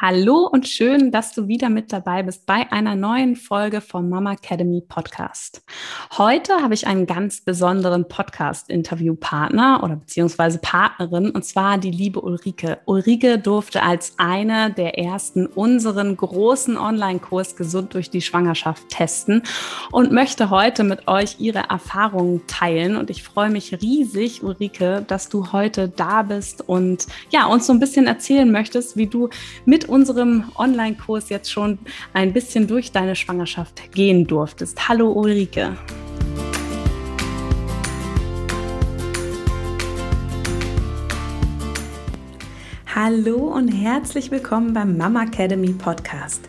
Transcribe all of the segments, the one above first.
Hallo und schön, dass du wieder mit dabei bist bei einer neuen Folge vom Mama Academy Podcast. Heute habe ich einen ganz besonderen Podcast-Interviewpartner oder beziehungsweise Partnerin und zwar die liebe Ulrike. Ulrike durfte als eine der ersten unseren großen Online-Kurs Gesund durch die Schwangerschaft testen und möchte heute mit euch ihre Erfahrungen teilen. Und ich freue mich riesig, Ulrike, dass du heute da bist und ja, uns so ein bisschen erzählen möchtest, wie du mit unserem Online-Kurs jetzt schon ein bisschen durch deine Schwangerschaft gehen durftest. Hallo Ulrike. Hallo und herzlich willkommen beim Mama Academy Podcast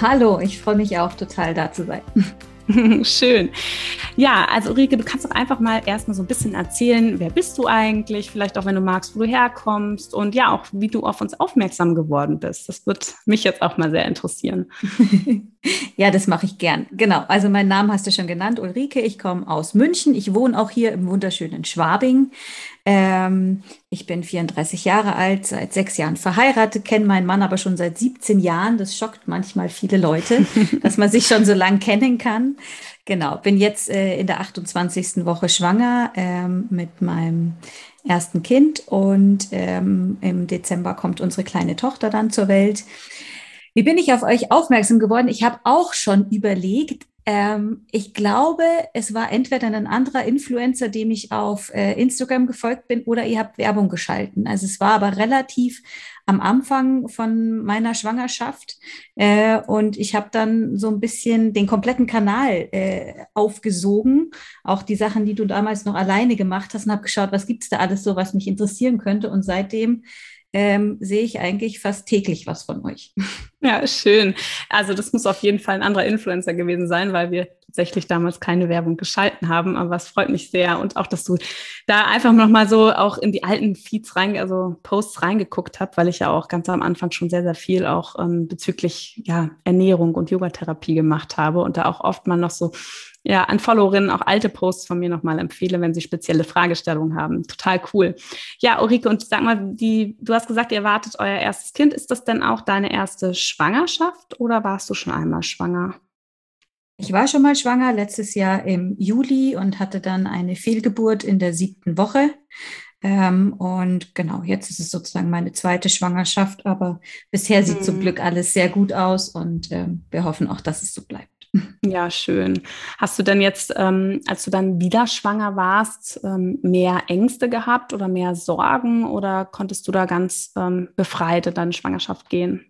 Hallo, ich freue mich auch total da zu sein. Schön. Ja, also Ulrike, du kannst doch einfach mal erstmal so ein bisschen erzählen, wer bist du eigentlich, vielleicht auch wenn du magst, wo du herkommst und ja, auch wie du auf uns aufmerksam geworden bist. Das wird mich jetzt auch mal sehr interessieren. ja, das mache ich gern. Genau, also mein Name hast du schon genannt, Ulrike. Ich komme aus München. Ich wohne auch hier im wunderschönen Schwabing. Ähm, ich bin 34 Jahre alt, seit sechs Jahren verheiratet, kenne meinen Mann aber schon seit 17 Jahren. Das schockt manchmal viele Leute, dass man sich schon so lang kennen kann. Genau, bin jetzt äh, in der 28. Woche schwanger ähm, mit meinem ersten Kind und ähm, im Dezember kommt unsere kleine Tochter dann zur Welt. Wie bin ich auf euch aufmerksam geworden? Ich habe auch schon überlegt, ähm, ich glaube, es war entweder ein anderer Influencer, dem ich auf äh, Instagram gefolgt bin, oder ihr habt Werbung geschalten. Also es war aber relativ am Anfang von meiner Schwangerschaft äh, und ich habe dann so ein bisschen den kompletten Kanal äh, aufgesogen, auch die Sachen, die du damals noch alleine gemacht hast und habe geschaut, was gibt's da alles so, was mich interessieren könnte und seitdem ähm, sehe ich eigentlich fast täglich was von euch. Ja, schön. Also das muss auf jeden Fall ein anderer Influencer gewesen sein, weil wir tatsächlich damals keine Werbung geschalten haben. Aber es freut mich sehr und auch, dass du da einfach noch mal so auch in die alten Feeds rein, also Posts reingeguckt hast, weil ich ja auch ganz am Anfang schon sehr, sehr viel auch ähm, bezüglich ja, Ernährung und Yogatherapie gemacht habe und da auch oft mal noch so ja, an Followerinnen auch alte Posts von mir nochmal empfehle, wenn sie spezielle Fragestellungen haben. Total cool. Ja, Ulrike, und sag mal, die, du hast gesagt, ihr wartet euer erstes Kind. Ist das denn auch deine erste Schwangerschaft oder warst du schon einmal schwanger? Ich war schon mal schwanger letztes Jahr im Juli und hatte dann eine Fehlgeburt in der siebten Woche. Ähm, und genau, jetzt ist es sozusagen meine zweite Schwangerschaft, aber bisher sieht hm. zum Glück alles sehr gut aus und ähm, wir hoffen auch, dass es so bleibt. Ja, schön. Hast du denn jetzt, ähm, als du dann wieder schwanger warst, ähm, mehr Ängste gehabt oder mehr Sorgen oder konntest du da ganz ähm, befreit in deine Schwangerschaft gehen?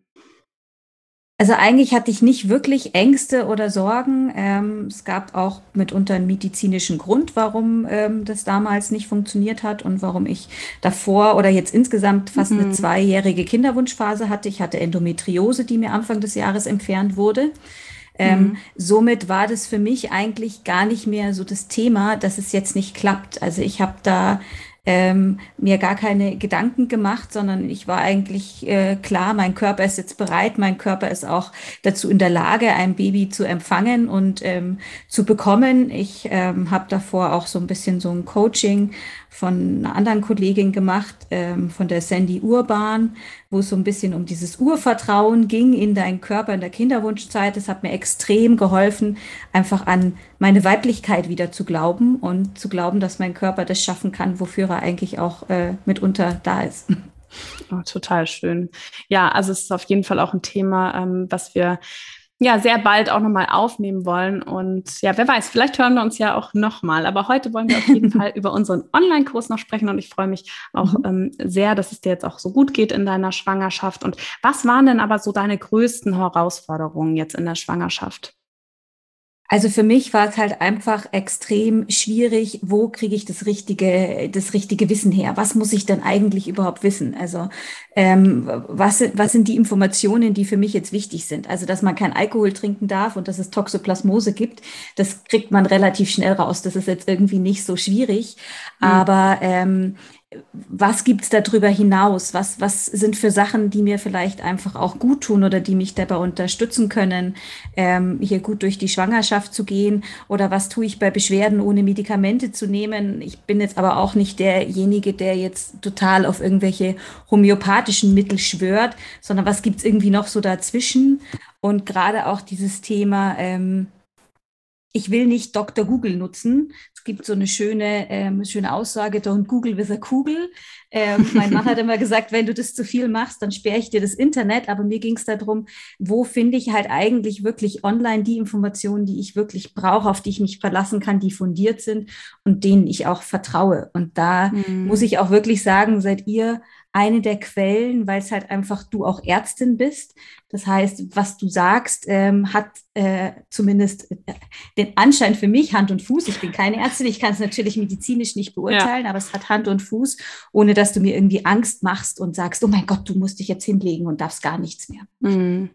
Also eigentlich hatte ich nicht wirklich Ängste oder Sorgen. Ähm, es gab auch mitunter einen medizinischen Grund, warum ähm, das damals nicht funktioniert hat und warum ich davor oder jetzt insgesamt fast mhm. eine zweijährige Kinderwunschphase hatte. Ich hatte Endometriose, die mir Anfang des Jahres entfernt wurde. Ähm, mhm. Somit war das für mich eigentlich gar nicht mehr so das Thema, dass es jetzt nicht klappt. Also ich habe da ähm, mir gar keine Gedanken gemacht, sondern ich war eigentlich äh, klar, mein Körper ist jetzt bereit, mein Körper ist auch dazu in der Lage, ein Baby zu empfangen und ähm, zu bekommen. Ich ähm, habe davor auch so ein bisschen so ein Coaching von einer anderen Kollegin gemacht, ähm, von der Sandy Urban, wo es so ein bisschen um dieses Urvertrauen ging in deinen Körper in der Kinderwunschzeit. Das hat mir extrem geholfen, einfach an meine Weiblichkeit wieder zu glauben und zu glauben, dass mein Körper das schaffen kann, wofür er eigentlich auch äh, mitunter da ist. Oh, total schön. Ja, also es ist auf jeden Fall auch ein Thema, ähm, was wir ja sehr bald auch nochmal aufnehmen wollen. Und ja, wer weiß, vielleicht hören wir uns ja auch nochmal. Aber heute wollen wir auf jeden Fall über unseren Online-Kurs noch sprechen. Und ich freue mich auch mhm. ähm, sehr, dass es dir jetzt auch so gut geht in deiner Schwangerschaft. Und was waren denn aber so deine größten Herausforderungen jetzt in der Schwangerschaft? Also für mich war es halt einfach extrem schwierig, wo kriege ich das richtige, das richtige Wissen her? Was muss ich denn eigentlich überhaupt wissen? Also ähm, was, was sind die Informationen, die für mich jetzt wichtig sind? Also dass man kein Alkohol trinken darf und dass es Toxoplasmose gibt, das kriegt man relativ schnell raus. Das ist jetzt irgendwie nicht so schwierig. Mhm. Aber ähm, was gibt's darüber hinaus? Was, was sind für Sachen, die mir vielleicht einfach auch gut tun oder die mich dabei unterstützen können, ähm, hier gut durch die Schwangerschaft zu gehen? Oder was tue ich bei Beschwerden, ohne Medikamente zu nehmen? Ich bin jetzt aber auch nicht derjenige, der jetzt total auf irgendwelche homöopathischen Mittel schwört, sondern was gibt's irgendwie noch so dazwischen? Und gerade auch dieses Thema, ähm, ich will nicht Dr. Google nutzen, gibt so eine schöne, ähm, schöne Aussage, don't Google with a Kugel. Ähm, mein Mann hat immer gesagt, wenn du das zu viel machst, dann sperre ich dir das Internet. Aber mir ging es darum, wo finde ich halt eigentlich wirklich online die Informationen, die ich wirklich brauche, auf die ich mich verlassen kann, die fundiert sind und denen ich auch vertraue. Und da mhm. muss ich auch wirklich sagen, seid ihr eine der Quellen, weil es halt einfach du auch Ärztin bist. Das heißt, was du sagst, ähm, hat äh, zumindest äh, den Anschein für mich Hand und Fuß. Ich bin keine Ärztin, ich kann es natürlich medizinisch nicht beurteilen, ja. aber es hat Hand und Fuß, ohne dass du mir irgendwie Angst machst und sagst, oh mein Gott, du musst dich jetzt hinlegen und darfst gar nichts mehr. Mhm.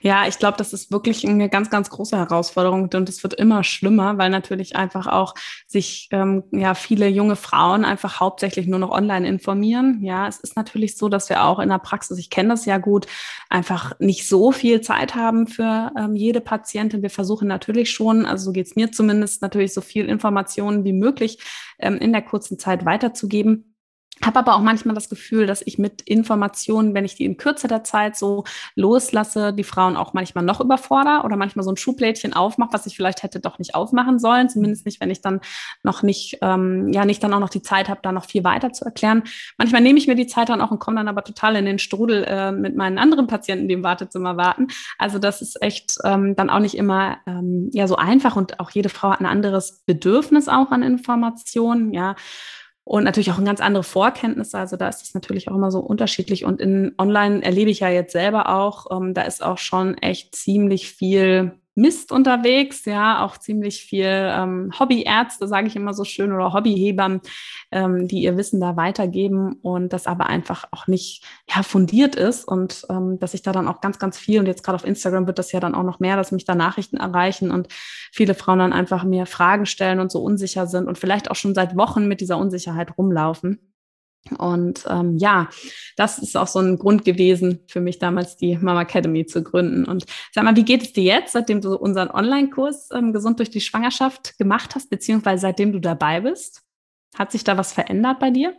Ja, ich glaube, das ist wirklich eine ganz, ganz große Herausforderung und es wird immer schlimmer, weil natürlich einfach auch sich ähm, ja viele junge Frauen einfach hauptsächlich nur noch online informieren. Ja, es ist natürlich so, dass wir auch in der Praxis, ich kenne das ja gut, einfach nicht so viel Zeit haben für ähm, jede Patientin. Wir versuchen natürlich schon, also so geht es mir zumindest, natürlich so viel Informationen wie möglich ähm, in der kurzen Zeit weiterzugeben habe aber auch manchmal das Gefühl, dass ich mit Informationen, wenn ich die in Kürze der Zeit so loslasse, die Frauen auch manchmal noch überfordere oder manchmal so ein Schublädchen aufmache, was ich vielleicht hätte doch nicht aufmachen sollen. Zumindest nicht, wenn ich dann noch nicht, ähm, ja, nicht dann auch noch die Zeit habe, da noch viel weiter zu erklären. Manchmal nehme ich mir die Zeit dann auch und komme dann aber total in den Strudel äh, mit meinen anderen Patienten, die im Wartezimmer warten. Also das ist echt ähm, dann auch nicht immer ähm, ja so einfach und auch jede Frau hat ein anderes Bedürfnis auch an Informationen, ja und natürlich auch ganz andere Vorkenntnisse. Also da ist es natürlich auch immer so unterschiedlich. Und in Online erlebe ich ja jetzt selber auch, ähm, da ist auch schon echt ziemlich viel Mist unterwegs, ja, auch ziemlich viel ähm, Hobbyärzte, sage ich immer so schön, oder Hobbyhebern, ähm, die ihr Wissen da weitergeben und das aber einfach auch nicht ja, fundiert ist und ähm, dass ich da dann auch ganz, ganz viel und jetzt gerade auf Instagram wird das ja dann auch noch mehr, dass mich da Nachrichten erreichen und viele Frauen dann einfach mir Fragen stellen und so unsicher sind und vielleicht auch schon seit Wochen mit dieser Unsicherheit rumlaufen. Und ähm, ja, das ist auch so ein Grund gewesen für mich damals, die Mama Academy zu gründen. Und sag mal, wie geht es dir jetzt, seitdem du unseren Online-Kurs ähm, Gesund durch die Schwangerschaft gemacht hast, beziehungsweise seitdem du dabei bist? Hat sich da was verändert bei dir?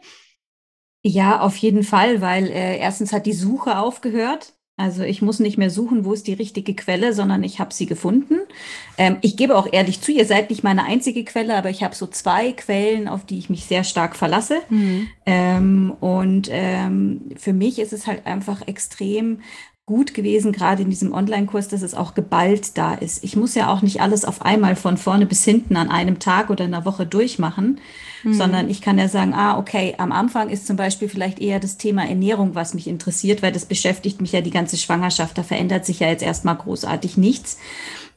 Ja, auf jeden Fall, weil äh, erstens hat die Suche aufgehört. Also ich muss nicht mehr suchen, wo ist die richtige Quelle, sondern ich habe sie gefunden. Ähm, ich gebe auch ehrlich zu, ihr seid nicht meine einzige Quelle, aber ich habe so zwei Quellen, auf die ich mich sehr stark verlasse. Mhm. Ähm, und ähm, für mich ist es halt einfach extrem gut gewesen, gerade in diesem Online-Kurs, dass es auch geballt da ist. Ich muss ja auch nicht alles auf einmal von vorne bis hinten an einem Tag oder einer Woche durchmachen, mhm. sondern ich kann ja sagen, ah, okay, am Anfang ist zum Beispiel vielleicht eher das Thema Ernährung, was mich interessiert, weil das beschäftigt mich ja die ganze Schwangerschaft. Da verändert sich ja jetzt erstmal großartig nichts.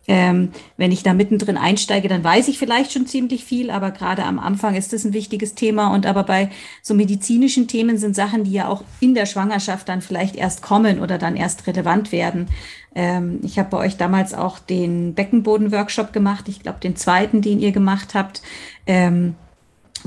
Ähm, wenn ich da mittendrin einsteige, dann weiß ich vielleicht schon ziemlich viel, aber gerade am Anfang ist das ein wichtiges Thema. Und aber bei so medizinischen Themen sind Sachen, die ja auch in der Schwangerschaft dann vielleicht erst kommen oder dann erst relevant werden. Ähm, ich habe bei euch damals auch den Beckenboden-Workshop gemacht, ich glaube den zweiten, den ihr gemacht habt. Ähm,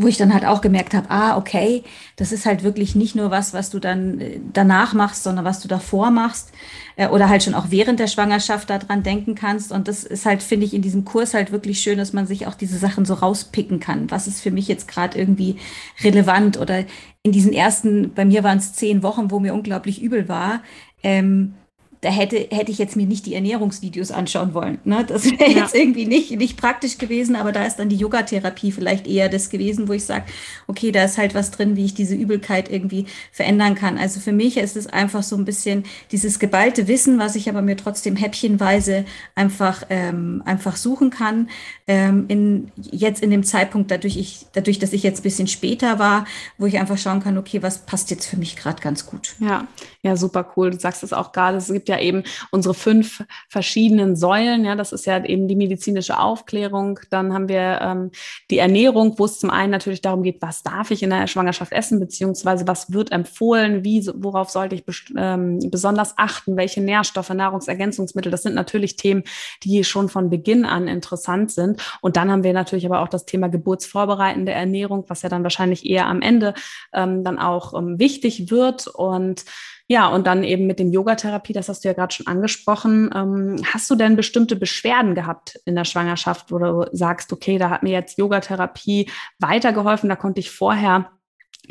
wo ich dann halt auch gemerkt habe, ah, okay, das ist halt wirklich nicht nur was, was du dann äh, danach machst, sondern was du davor machst äh, oder halt schon auch während der Schwangerschaft daran denken kannst. Und das ist halt, finde ich, in diesem Kurs halt wirklich schön, dass man sich auch diese Sachen so rauspicken kann. Was ist für mich jetzt gerade irgendwie relevant oder in diesen ersten, bei mir waren es zehn Wochen, wo mir unglaublich übel war. Ähm, da hätte, hätte ich jetzt mir nicht die Ernährungsvideos anschauen wollen. Ne? Das wäre ja. jetzt irgendwie nicht, nicht praktisch gewesen, aber da ist dann die Yogatherapie vielleicht eher das gewesen, wo ich sage, okay, da ist halt was drin, wie ich diese Übelkeit irgendwie verändern kann. Also für mich ist es einfach so ein bisschen dieses geballte Wissen, was ich aber mir trotzdem häppchenweise einfach, ähm, einfach suchen kann. Ähm, in, jetzt in dem Zeitpunkt, dadurch, ich, dadurch, dass ich jetzt ein bisschen später war, wo ich einfach schauen kann, okay, was passt jetzt für mich gerade ganz gut. Ja, ja, super cool. Du sagst es auch gerade, es gibt ja eben unsere fünf verschiedenen Säulen. Ja, das ist ja eben die medizinische Aufklärung. Dann haben wir ähm, die Ernährung, wo es zum einen natürlich darum geht, was darf ich in der Schwangerschaft essen, beziehungsweise was wird empfohlen, wie, worauf sollte ich ähm, besonders achten, welche Nährstoffe, Nahrungsergänzungsmittel. Das sind natürlich Themen, die schon von Beginn an interessant sind. Und dann haben wir natürlich aber auch das Thema geburtsvorbereitende Ernährung, was ja dann wahrscheinlich eher am Ende ähm, dann auch ähm, wichtig wird. Und ja, und dann eben mit dem Yogatherapie, das hast du ja gerade schon angesprochen. Ähm, hast du denn bestimmte Beschwerden gehabt in der Schwangerschaft, wo du sagst, okay, da hat mir jetzt Yogatherapie weitergeholfen, da konnte ich vorher,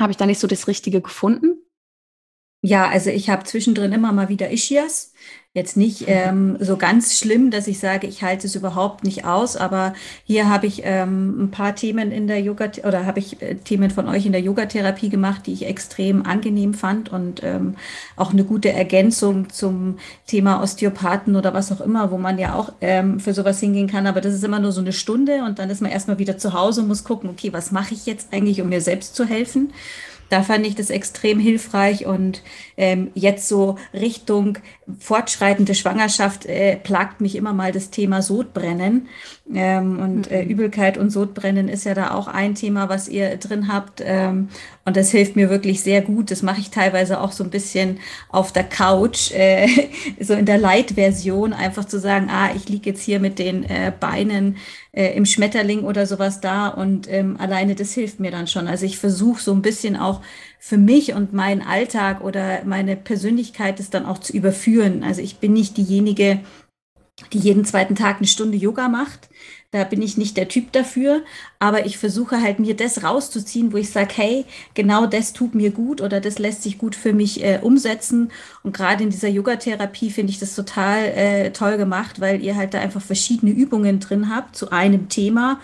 habe ich da nicht so das Richtige gefunden? Ja, also ich habe zwischendrin immer mal wieder Ischias. Jetzt nicht ähm, so ganz schlimm, dass ich sage, ich halte es überhaupt nicht aus, aber hier habe ich ähm, ein paar Themen in der Yoga oder habe ich äh, Themen von euch in der Yogatherapie gemacht, die ich extrem angenehm fand und ähm, auch eine gute Ergänzung zum Thema Osteopathen oder was auch immer, wo man ja auch ähm, für sowas hingehen kann. Aber das ist immer nur so eine Stunde und dann ist man erstmal wieder zu Hause und muss gucken, okay, was mache ich jetzt eigentlich, um mir selbst zu helfen? Da fand ich das extrem hilfreich und ähm, jetzt so Richtung fortschreitende Schwangerschaft äh, plagt mich immer mal das Thema Sodbrennen ähm, und äh, mhm. Übelkeit und Sodbrennen ist ja da auch ein Thema, was ihr drin habt ähm, und das hilft mir wirklich sehr gut. Das mache ich teilweise auch so ein bisschen auf der Couch, äh, so in der Light-Version, einfach zu sagen, ah, ich liege jetzt hier mit den äh, Beinen äh, im Schmetterling oder sowas da und ähm, alleine das hilft mir dann schon. Also ich versuche so ein bisschen auch für mich und meinen Alltag oder meine Persönlichkeit das dann auch zu überführen. Also ich bin nicht diejenige, die jeden zweiten Tag eine Stunde Yoga macht. Da bin ich nicht der Typ dafür, aber ich versuche halt mir das rauszuziehen, wo ich sage, hey, genau das tut mir gut oder das lässt sich gut für mich äh, umsetzen. Und gerade in dieser Yoga-Therapie finde ich das total äh, toll gemacht, weil ihr halt da einfach verschiedene Übungen drin habt zu einem Thema.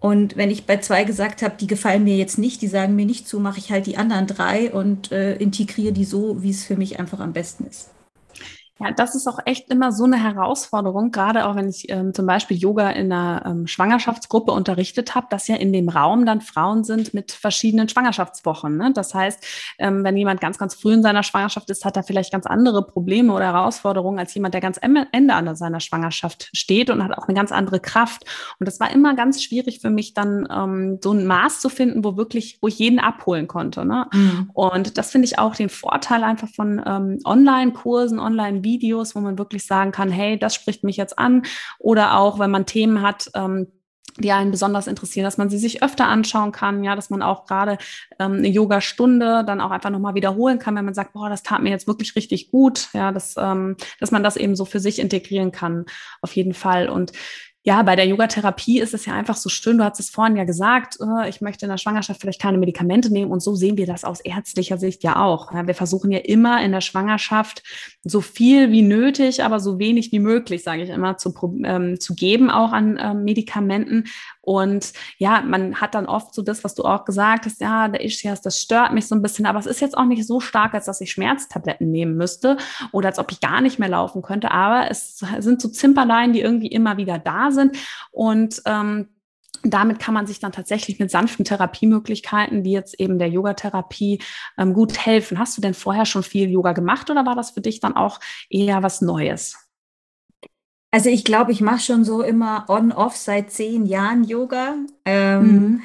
Und wenn ich bei zwei gesagt habe, die gefallen mir jetzt nicht, die sagen mir nicht zu, mache ich halt die anderen drei und äh, integriere die so, wie es für mich einfach am besten ist. Ja, das ist auch echt immer so eine Herausforderung, gerade auch wenn ich ähm, zum Beispiel Yoga in einer ähm, Schwangerschaftsgruppe unterrichtet habe, dass ja in dem Raum dann Frauen sind mit verschiedenen Schwangerschaftswochen. Ne? Das heißt, ähm, wenn jemand ganz, ganz früh in seiner Schwangerschaft ist, hat er vielleicht ganz andere Probleme oder Herausforderungen als jemand, der ganz am Ende an seiner Schwangerschaft steht und hat auch eine ganz andere Kraft. Und das war immer ganz schwierig für mich, dann ähm, so ein Maß zu finden, wo wirklich, wo ich jeden abholen konnte. Ne? Mhm. Und das finde ich auch den Vorteil einfach von ähm, Online-Kursen, Online-Videos, Videos, wo man wirklich sagen kann, hey, das spricht mich jetzt an. Oder auch, wenn man Themen hat, ähm, die einen besonders interessieren, dass man sie sich öfter anschauen kann, ja, dass man auch gerade ähm, eine Yoga-Stunde dann auch einfach nochmal wiederholen kann, wenn man sagt, boah, das tat mir jetzt wirklich richtig gut, ja, dass, ähm, dass man das eben so für sich integrieren kann, auf jeden Fall. Und ja, bei der Yogatherapie ist es ja einfach so schön. Du hast es vorhin ja gesagt, äh, ich möchte in der Schwangerschaft vielleicht keine Medikamente nehmen. Und so sehen wir das aus ärztlicher Sicht ja auch. wir versuchen ja immer in der Schwangerschaft so viel wie nötig, aber so wenig wie möglich, sage ich immer, zu, ähm, zu geben, auch an ähm, Medikamenten. Und ja, man hat dann oft so das, was du auch gesagt hast, ja, der Ischias, das stört mich so ein bisschen, aber es ist jetzt auch nicht so stark, als dass ich Schmerztabletten nehmen müsste oder als ob ich gar nicht mehr laufen könnte. Aber es sind so Zimperlein, die irgendwie immer wieder da sind. Und ähm, damit kann man sich dann tatsächlich mit sanften Therapiemöglichkeiten, wie jetzt eben der Yogatherapie, ähm, gut helfen. Hast du denn vorher schon viel Yoga gemacht oder war das für dich dann auch eher was Neues? Also ich glaube, ich mache schon so immer on-off seit zehn Jahren Yoga. Ähm, mhm.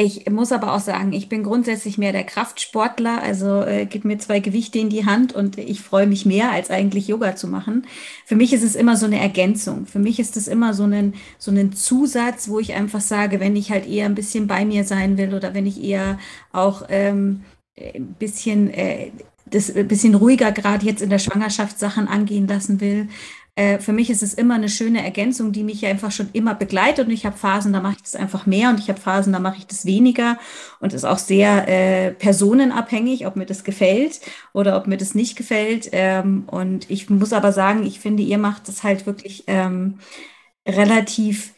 Ich muss aber auch sagen, ich bin grundsätzlich mehr der Kraftsportler, also äh, gib mir zwei Gewichte in die Hand und ich freue mich mehr, als eigentlich Yoga zu machen. Für mich ist es immer so eine Ergänzung. Für mich ist es immer so ein, so ein Zusatz, wo ich einfach sage, wenn ich halt eher ein bisschen bei mir sein will oder wenn ich eher auch ähm, ein bisschen äh, das ein bisschen ruhiger gerade jetzt in der Schwangerschaft Sachen angehen lassen will, äh, für mich ist es immer eine schöne Ergänzung, die mich einfach schon immer begleitet. Und ich habe Phasen, da mache ich das einfach mehr und ich habe Phasen, da mache ich das weniger. Und ist auch sehr äh, personenabhängig, ob mir das gefällt oder ob mir das nicht gefällt. Ähm, und ich muss aber sagen, ich finde, ihr macht das halt wirklich ähm, relativ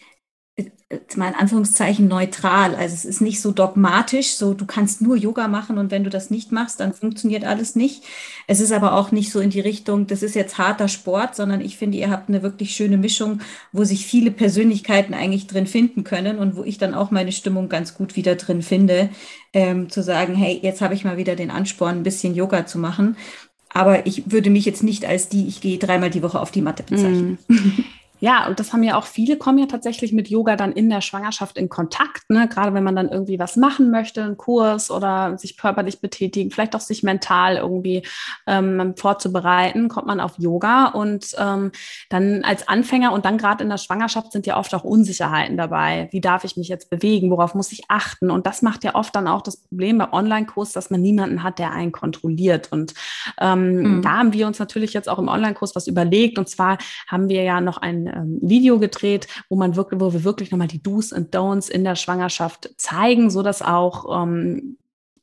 mal in Anführungszeichen neutral. Also es ist nicht so dogmatisch, so du kannst nur Yoga machen und wenn du das nicht machst, dann funktioniert alles nicht. Es ist aber auch nicht so in die Richtung, das ist jetzt harter Sport, sondern ich finde, ihr habt eine wirklich schöne Mischung, wo sich viele Persönlichkeiten eigentlich drin finden können und wo ich dann auch meine Stimmung ganz gut wieder drin finde, ähm, zu sagen, hey, jetzt habe ich mal wieder den Ansporn, ein bisschen Yoga zu machen. aber ich würde mich jetzt nicht als die, ich gehe dreimal die Woche auf die Matte bezeichnen. Mm. Ja, und das haben ja auch viele, kommen ja tatsächlich mit Yoga dann in der Schwangerschaft in Kontakt, ne? gerade wenn man dann irgendwie was machen möchte, einen Kurs oder sich körperlich betätigen, vielleicht auch sich mental irgendwie ähm, vorzubereiten, kommt man auf Yoga und ähm, dann als Anfänger und dann gerade in der Schwangerschaft sind ja oft auch Unsicherheiten dabei. Wie darf ich mich jetzt bewegen? Worauf muss ich achten? Und das macht ja oft dann auch das Problem beim Online-Kurs, dass man niemanden hat, der einen kontrolliert. Und ähm, mhm. da haben wir uns natürlich jetzt auch im Online-Kurs was überlegt. Und zwar haben wir ja noch ein ähm, Video gedreht, wo man wirklich, wo wir wirklich nochmal die Do's und Don'ts in der Schwangerschaft zeigen, so dass auch ähm,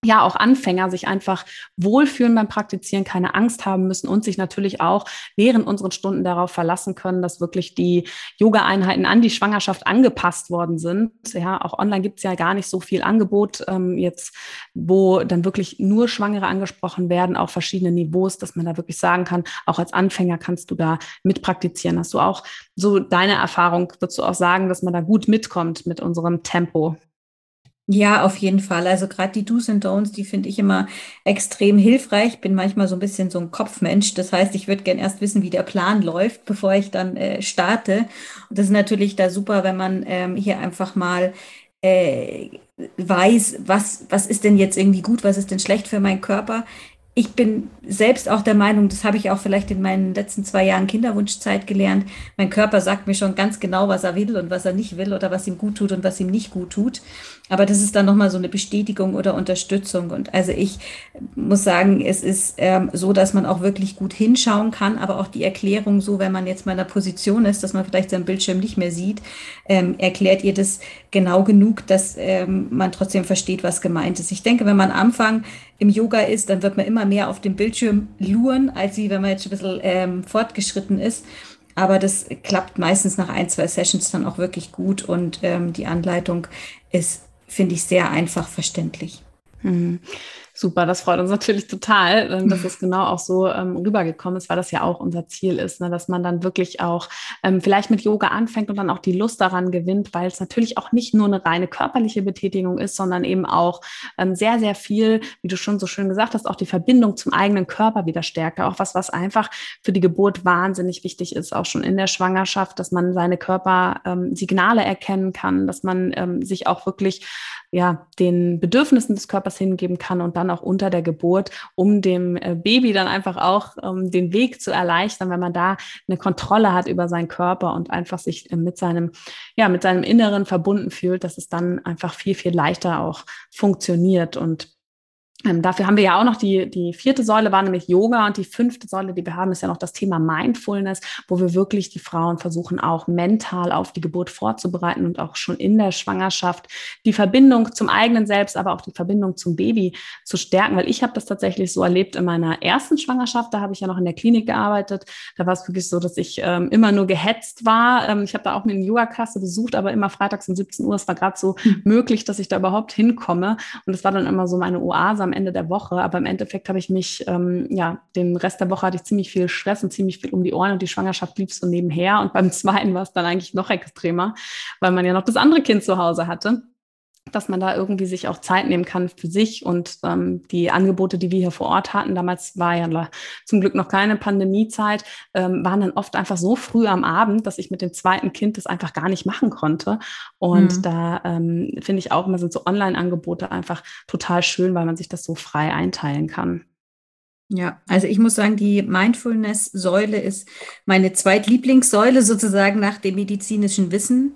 ja auch Anfänger sich einfach wohlfühlen beim Praktizieren, keine Angst haben müssen und sich natürlich auch während unseren Stunden darauf verlassen können, dass wirklich die Yoga-Einheiten an die Schwangerschaft angepasst worden sind. Ja, auch online gibt es ja gar nicht so viel Angebot ähm, jetzt, wo dann wirklich nur Schwangere angesprochen werden, auch verschiedene Niveaus, dass man da wirklich sagen kann, auch als Anfänger kannst du da mitpraktizieren. Hast du auch so deine Erfahrung, würdest du auch sagen, dass man da gut mitkommt mit unserem Tempo? Ja, auf jeden Fall. Also gerade die Do's and Don'ts, die finde ich immer extrem hilfreich. Bin manchmal so ein bisschen so ein Kopfmensch. Das heißt, ich würde gern erst wissen, wie der Plan läuft, bevor ich dann äh, starte. Und das ist natürlich da super, wenn man ähm, hier einfach mal äh, weiß, was, was ist denn jetzt irgendwie gut, was ist denn schlecht für meinen Körper ich bin selbst auch der Meinung, das habe ich auch vielleicht in meinen letzten zwei Jahren Kinderwunschzeit gelernt. Mein Körper sagt mir schon ganz genau, was er will und was er nicht will oder was ihm gut tut und was ihm nicht gut tut. Aber das ist dann nochmal so eine Bestätigung oder Unterstützung. Und also ich muss sagen, es ist ähm, so, dass man auch wirklich gut hinschauen kann, aber auch die Erklärung so, wenn man jetzt mal in der Position ist, dass man vielleicht seinen Bildschirm nicht mehr sieht, ähm, erklärt ihr das genau genug, dass ähm, man trotzdem versteht, was gemeint ist. Ich denke, wenn man am Anfang im Yoga ist, dann wird man immer mehr auf dem Bildschirm luren, als wie wenn man jetzt ein bisschen ähm, fortgeschritten ist. Aber das klappt meistens nach ein, zwei Sessions dann auch wirklich gut und ähm, die Anleitung ist, finde ich, sehr einfach verständlich. Mhm. Super, das freut uns natürlich total, ähm, dass es genau auch so ähm, rübergekommen ist, weil das ja auch unser Ziel ist, ne? dass man dann wirklich auch ähm, vielleicht mit Yoga anfängt und dann auch die Lust daran gewinnt, weil es natürlich auch nicht nur eine reine körperliche Betätigung ist, sondern eben auch ähm, sehr, sehr viel, wie du schon so schön gesagt hast, auch die Verbindung zum eigenen Körper wieder stärkt. Auch was, was einfach für die Geburt wahnsinnig wichtig ist, auch schon in der Schwangerschaft, dass man seine Körpersignale ähm, erkennen kann, dass man ähm, sich auch wirklich ja, den Bedürfnissen des Körpers hingeben kann und dann auch unter der Geburt, um dem äh, Baby dann einfach auch ähm, den Weg zu erleichtern, wenn man da eine Kontrolle hat über seinen Körper und einfach sich äh, mit seinem, ja, mit seinem Inneren verbunden fühlt, dass es dann einfach viel, viel leichter auch funktioniert und ähm, dafür haben wir ja auch noch die, die vierte Säule war nämlich Yoga und die fünfte Säule, die wir haben, ist ja noch das Thema Mindfulness, wo wir wirklich die Frauen versuchen, auch mental auf die Geburt vorzubereiten und auch schon in der Schwangerschaft die Verbindung zum eigenen Selbst, aber auch die Verbindung zum Baby zu stärken, weil ich habe das tatsächlich so erlebt in meiner ersten Schwangerschaft, da habe ich ja noch in der Klinik gearbeitet, da war es wirklich so, dass ich ähm, immer nur gehetzt war. Ähm, ich habe da auch eine Yoga-Klasse besucht, aber immer freitags um 17 Uhr, es war gerade so mhm. möglich, dass ich da überhaupt hinkomme. Und es war dann immer so meine Oase am Ende der Woche. Aber im Endeffekt habe ich mich, ähm, ja, den Rest der Woche hatte ich ziemlich viel Stress und ziemlich viel um die Ohren und die Schwangerschaft lief so nebenher. Und beim zweiten war es dann eigentlich noch extremer, weil man ja noch das andere Kind zu Hause hatte dass man da irgendwie sich auch Zeit nehmen kann für sich und ähm, die Angebote, die wir hier vor Ort hatten, damals war ja zum Glück noch keine Pandemiezeit, ähm, waren dann oft einfach so früh am Abend, dass ich mit dem zweiten Kind das einfach gar nicht machen konnte. Und mhm. da ähm, finde ich auch immer sind so Online-Angebote einfach total schön, weil man sich das so frei einteilen kann. Ja, also ich muss sagen, die Mindfulness-Säule ist meine zweitlieblingssäule sozusagen nach dem medizinischen Wissen.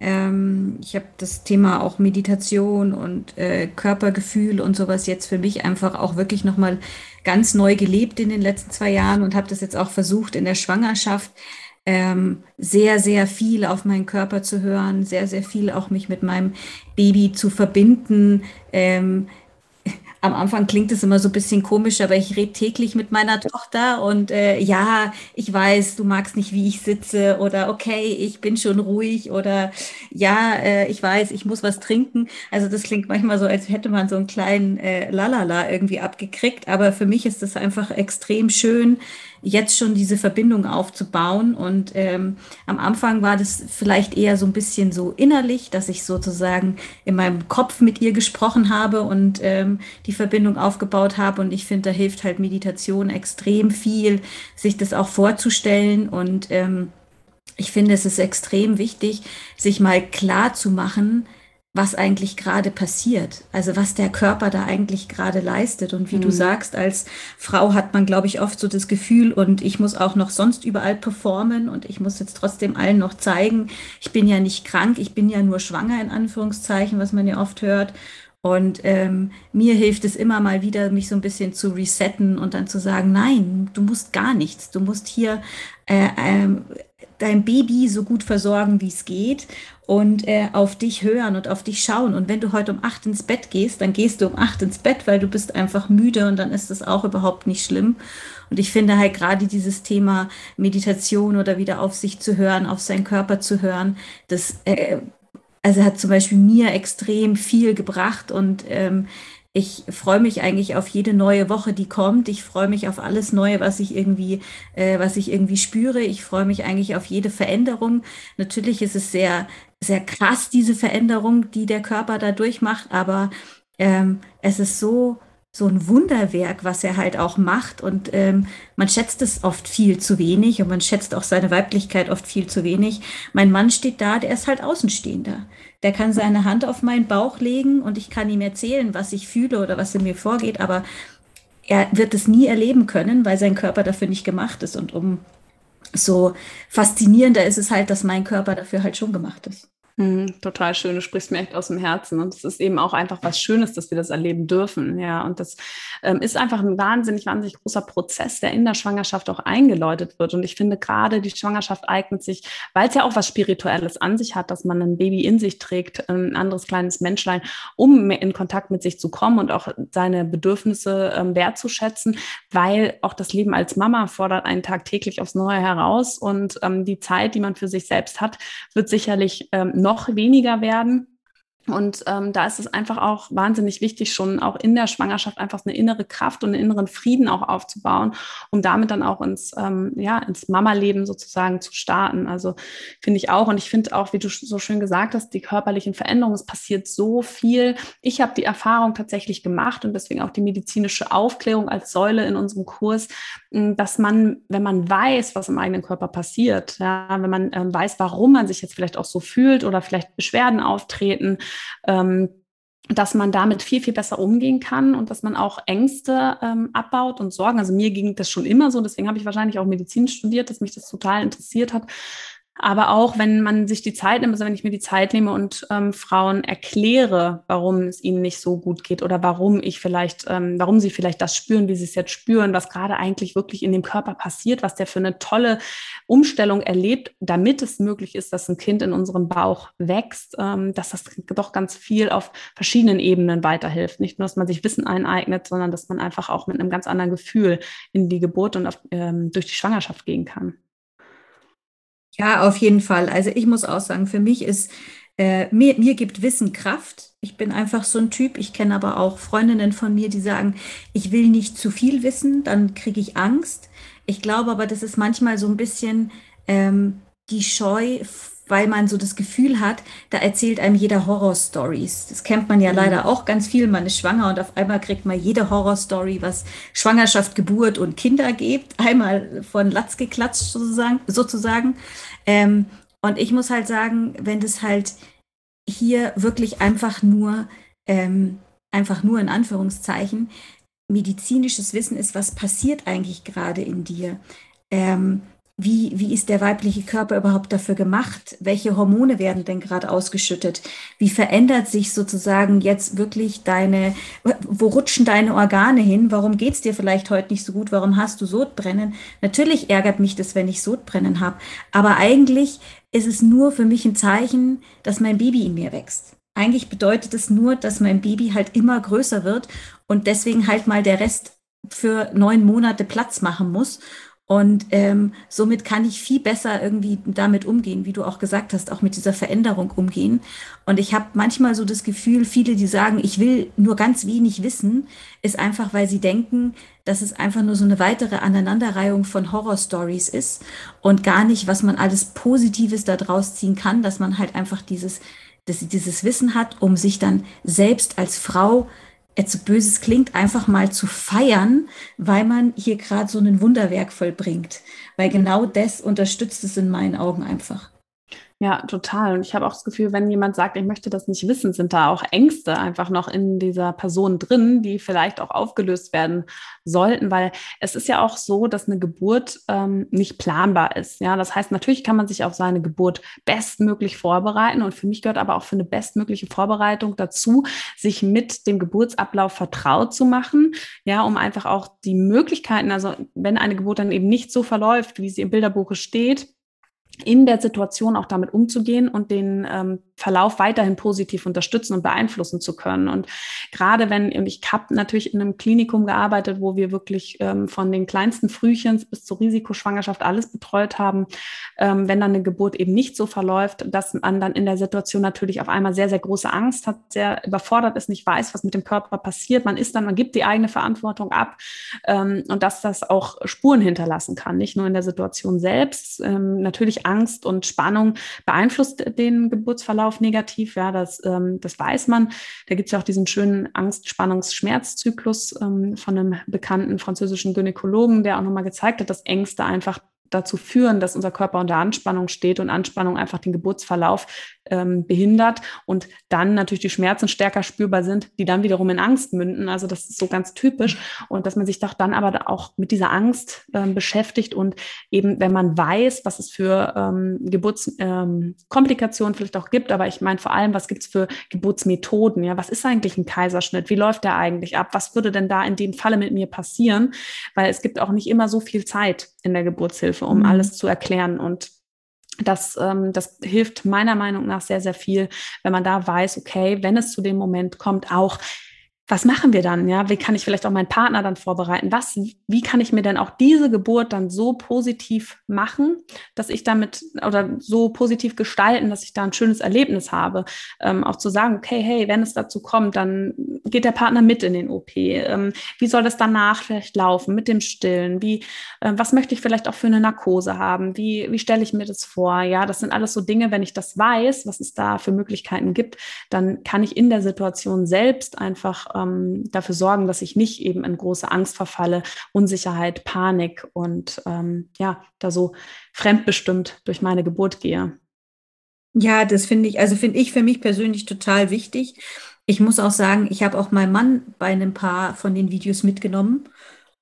Ähm, ich habe das Thema auch Meditation und äh, Körpergefühl und sowas jetzt für mich einfach auch wirklich nochmal ganz neu gelebt in den letzten zwei Jahren und habe das jetzt auch versucht in der Schwangerschaft ähm, sehr, sehr viel auf meinen Körper zu hören, sehr, sehr viel auch mich mit meinem Baby zu verbinden. Ähm, am Anfang klingt es immer so ein bisschen komisch, aber ich rede täglich mit meiner Tochter und äh, ja, ich weiß, du magst nicht, wie ich sitze oder okay, ich bin schon ruhig oder ja, äh, ich weiß, ich muss was trinken. Also das klingt manchmal so, als hätte man so einen kleinen äh, Lalala irgendwie abgekriegt, aber für mich ist das einfach extrem schön, jetzt schon diese Verbindung aufzubauen. Und ähm, am Anfang war das vielleicht eher so ein bisschen so innerlich, dass ich sozusagen in meinem Kopf mit ihr gesprochen habe und ähm, die Verbindung aufgebaut habe. Und ich finde, da hilft halt Meditation extrem viel, sich das auch vorzustellen. Und ähm, ich finde, es ist extrem wichtig, sich mal klar zu machen, was eigentlich gerade passiert, also was der Körper da eigentlich gerade leistet. Und wie mhm. du sagst, als Frau hat man, glaube ich, oft so das Gefühl, und ich muss auch noch sonst überall performen und ich muss jetzt trotzdem allen noch zeigen, ich bin ja nicht krank, ich bin ja nur schwanger in Anführungszeichen, was man ja oft hört. Und ähm, mir hilft es immer mal wieder, mich so ein bisschen zu resetten und dann zu sagen, nein, du musst gar nichts. Du musst hier äh, äh, dein Baby so gut versorgen, wie es geht und äh, auf dich hören und auf dich schauen. Und wenn du heute um acht ins Bett gehst, dann gehst du um acht ins Bett, weil du bist einfach müde und dann ist das auch überhaupt nicht schlimm. Und ich finde halt gerade dieses Thema Meditation oder wieder auf sich zu hören, auf seinen Körper zu hören, das äh, also hat zum Beispiel mir extrem viel gebracht und ähm, ich freue mich eigentlich auf jede neue Woche, die kommt. Ich freue mich auf alles Neue, was ich irgendwie, äh, was ich irgendwie spüre. Ich freue mich eigentlich auf jede Veränderung. Natürlich ist es sehr, sehr krass, diese Veränderung, die der Körper da durchmacht, aber ähm, es ist so, so ein Wunderwerk, was er halt auch macht. Und ähm, man schätzt es oft viel zu wenig und man schätzt auch seine Weiblichkeit oft viel zu wenig. Mein Mann steht da, der ist halt Außenstehender. Der kann seine Hand auf meinen Bauch legen und ich kann ihm erzählen, was ich fühle oder was in mir vorgeht, aber er wird es nie erleben können, weil sein Körper dafür nicht gemacht ist. Und um so faszinierender ist es halt, dass mein Körper dafür halt schon gemacht ist. Mhm, total schön, du sprichst mir echt aus dem Herzen. Und es ist eben auch einfach was Schönes, dass wir das erleben dürfen. Ja, und das ähm, ist einfach ein wahnsinnig, wahnsinnig großer Prozess, der in der Schwangerschaft auch eingeläutet wird. Und ich finde gerade die Schwangerschaft eignet sich, weil es ja auch was Spirituelles an sich hat, dass man ein Baby in sich trägt, ein anderes kleines Menschlein, um in Kontakt mit sich zu kommen und auch seine Bedürfnisse ähm, wertzuschätzen, weil auch das Leben als Mama fordert einen tagtäglich aufs Neue heraus. Und ähm, die Zeit, die man für sich selbst hat, wird sicherlich ähm, noch weniger werden. Und ähm, da ist es einfach auch wahnsinnig wichtig, schon auch in der Schwangerschaft einfach eine innere Kraft und einen inneren Frieden auch aufzubauen, um damit dann auch ins, ähm, ja, ins Mama-Leben sozusagen zu starten. Also finde ich auch. Und ich finde auch, wie du so schön gesagt hast, die körperlichen Veränderungen, es passiert so viel. Ich habe die Erfahrung tatsächlich gemacht und deswegen auch die medizinische Aufklärung als Säule in unserem Kurs, dass man, wenn man weiß, was im eigenen Körper passiert, ja, wenn man ähm, weiß, warum man sich jetzt vielleicht auch so fühlt oder vielleicht Beschwerden auftreten, ähm, dass man damit viel, viel besser umgehen kann und dass man auch Ängste ähm, abbaut und Sorgen. Also mir ging das schon immer so, deswegen habe ich wahrscheinlich auch Medizin studiert, dass mich das total interessiert hat, aber auch, wenn man sich die Zeit nimmt, also wenn ich mir die Zeit nehme und ähm, Frauen erkläre, warum es ihnen nicht so gut geht oder warum ich vielleicht, ähm, warum sie vielleicht das spüren, wie sie es jetzt spüren, was gerade eigentlich wirklich in dem Körper passiert, was der für eine tolle Umstellung erlebt, damit es möglich ist, dass ein Kind in unserem Bauch wächst, ähm, dass das doch ganz viel auf verschiedenen Ebenen weiterhilft. Nicht nur, dass man sich Wissen eineignet, sondern dass man einfach auch mit einem ganz anderen Gefühl in die Geburt und auf, ähm, durch die Schwangerschaft gehen kann. Ja, auf jeden Fall. Also ich muss auch sagen, für mich ist, äh, mir, mir gibt Wissen Kraft. Ich bin einfach so ein Typ. Ich kenne aber auch Freundinnen von mir, die sagen, ich will nicht zu viel wissen, dann kriege ich Angst. Ich glaube aber, das ist manchmal so ein bisschen ähm, die Scheu weil man so das Gefühl hat, da erzählt einem jeder Horror-Stories. Das kennt man ja mhm. leider auch ganz viel. Man ist schwanger und auf einmal kriegt man jede Horror-Story, was Schwangerschaft, Geburt und Kinder gibt, einmal von Latz geklatscht sozusagen. sozusagen. Ähm, und ich muss halt sagen, wenn das halt hier wirklich einfach nur, ähm, einfach nur in Anführungszeichen, medizinisches Wissen ist, was passiert eigentlich gerade in dir. Ähm, wie, wie ist der weibliche Körper überhaupt dafür gemacht? Welche Hormone werden denn gerade ausgeschüttet? Wie verändert sich sozusagen jetzt wirklich deine, wo rutschen deine Organe hin? Warum geht es dir vielleicht heute nicht so gut? Warum hast du Sodbrennen? Natürlich ärgert mich das, wenn ich Sodbrennen habe. Aber eigentlich ist es nur für mich ein Zeichen, dass mein Baby in mir wächst. Eigentlich bedeutet es nur, dass mein Baby halt immer größer wird und deswegen halt mal der Rest für neun Monate Platz machen muss Und ähm, somit kann ich viel besser irgendwie damit umgehen, wie du auch gesagt hast, auch mit dieser Veränderung umgehen. Und ich habe manchmal so das Gefühl, viele, die sagen, ich will nur ganz wenig wissen, ist einfach, weil sie denken, dass es einfach nur so eine weitere Aneinanderreihung von Horrorstories ist und gar nicht, was man alles Positives da draus ziehen kann, dass man halt einfach dieses, sie dieses Wissen hat, um sich dann selbst als Frau jetzt so böses klingt, einfach mal zu feiern, weil man hier gerade so ein Wunderwerk vollbringt. Weil genau das unterstützt es in meinen Augen einfach. Ja, total. Und ich habe auch das Gefühl, wenn jemand sagt, ich möchte das nicht wissen, sind da auch Ängste einfach noch in dieser Person drin, die vielleicht auch aufgelöst werden sollten, weil es ist ja auch so, dass eine Geburt ähm, nicht planbar ist. Ja, das heißt, natürlich kann man sich auf seine Geburt bestmöglich vorbereiten. Und für mich gehört aber auch für eine bestmögliche Vorbereitung dazu, sich mit dem Geburtsablauf vertraut zu machen. Ja, um einfach auch die Möglichkeiten, also wenn eine Geburt dann eben nicht so verläuft, wie sie im Bilderbuch steht, in der Situation auch damit umzugehen und den ähm, Verlauf weiterhin positiv unterstützen und beeinflussen zu können. Und gerade wenn, ich habe natürlich in einem Klinikum gearbeitet, wo wir wirklich ähm, von den kleinsten Frühchens bis zur Risikoschwangerschaft alles betreut haben, ähm, wenn dann eine Geburt eben nicht so verläuft, dass man dann in der Situation natürlich auf einmal sehr, sehr große Angst hat, sehr überfordert ist, nicht weiß, was mit dem Körper passiert. Man ist dann, man gibt die eigene Verantwortung ab ähm, und dass das auch Spuren hinterlassen kann, nicht nur in der Situation selbst. Ähm, natürlich Angst und Spannung beeinflusst den Geburtsverlauf Kreislauf negativ. Ja, das, ähm, das weiß man. Da gibt es ja auch diesen schönen Angst-, Spannungs-, Schmerzzyklus ähm, von einem bekannten französischen Gynäkologen, der auch nochmal gezeigt hat, dass Ängste einfach dazu führen, dass unser Körper unter Anspannung steht und Anspannung einfach den Geburtsverlauf ähm, behindert und dann natürlich die Schmerzen stärker spürbar sind, die dann wiederum in Angst münden. Also das ist so ganz typisch und dass man sich doch dann aber auch mit dieser Angst ähm, beschäftigt und eben, wenn man weiß, was es für ähm, Geburtskomplikationen ähm, vielleicht auch gibt, aber ich meine vor allem, was gibt es für Geburtsmethoden? Ja, was ist eigentlich ein Kaiserschnitt? Wie läuft der eigentlich ab? Was würde denn da in dem Falle mit mir passieren? Weil es gibt auch nicht immer so viel Zeit in der Geburtshilfe, um mhm. alles zu erklären und das, ähm, das hilft meiner Meinung nach sehr, sehr viel, wenn man da weiß, okay, wenn es zu dem Moment kommt, auch was machen wir dann? Ja, wie kann ich vielleicht auch meinen Partner dann vorbereiten? Was, wie kann ich mir denn auch diese Geburt dann so positiv machen, dass ich damit oder so positiv gestalten, dass ich da ein schönes Erlebnis habe? Ähm, auch zu sagen, okay, hey, wenn es dazu kommt, dann geht der Partner mit in den OP. Ähm, wie soll das danach vielleicht laufen mit dem Stillen? Wie, äh, was möchte ich vielleicht auch für eine Narkose haben? Wie, wie stelle ich mir das vor? Ja, das sind alles so Dinge, wenn ich das weiß, was es da für Möglichkeiten gibt, dann kann ich in der Situation selbst einfach ähm, dafür sorgen, dass ich nicht eben in große Angst verfalle, Unsicherheit, Panik und ähm, ja, da so fremdbestimmt durch meine Geburt gehe. Ja, das finde ich, also finde ich für mich persönlich total wichtig. Ich muss auch sagen, ich habe auch meinen Mann bei einem paar von den Videos mitgenommen.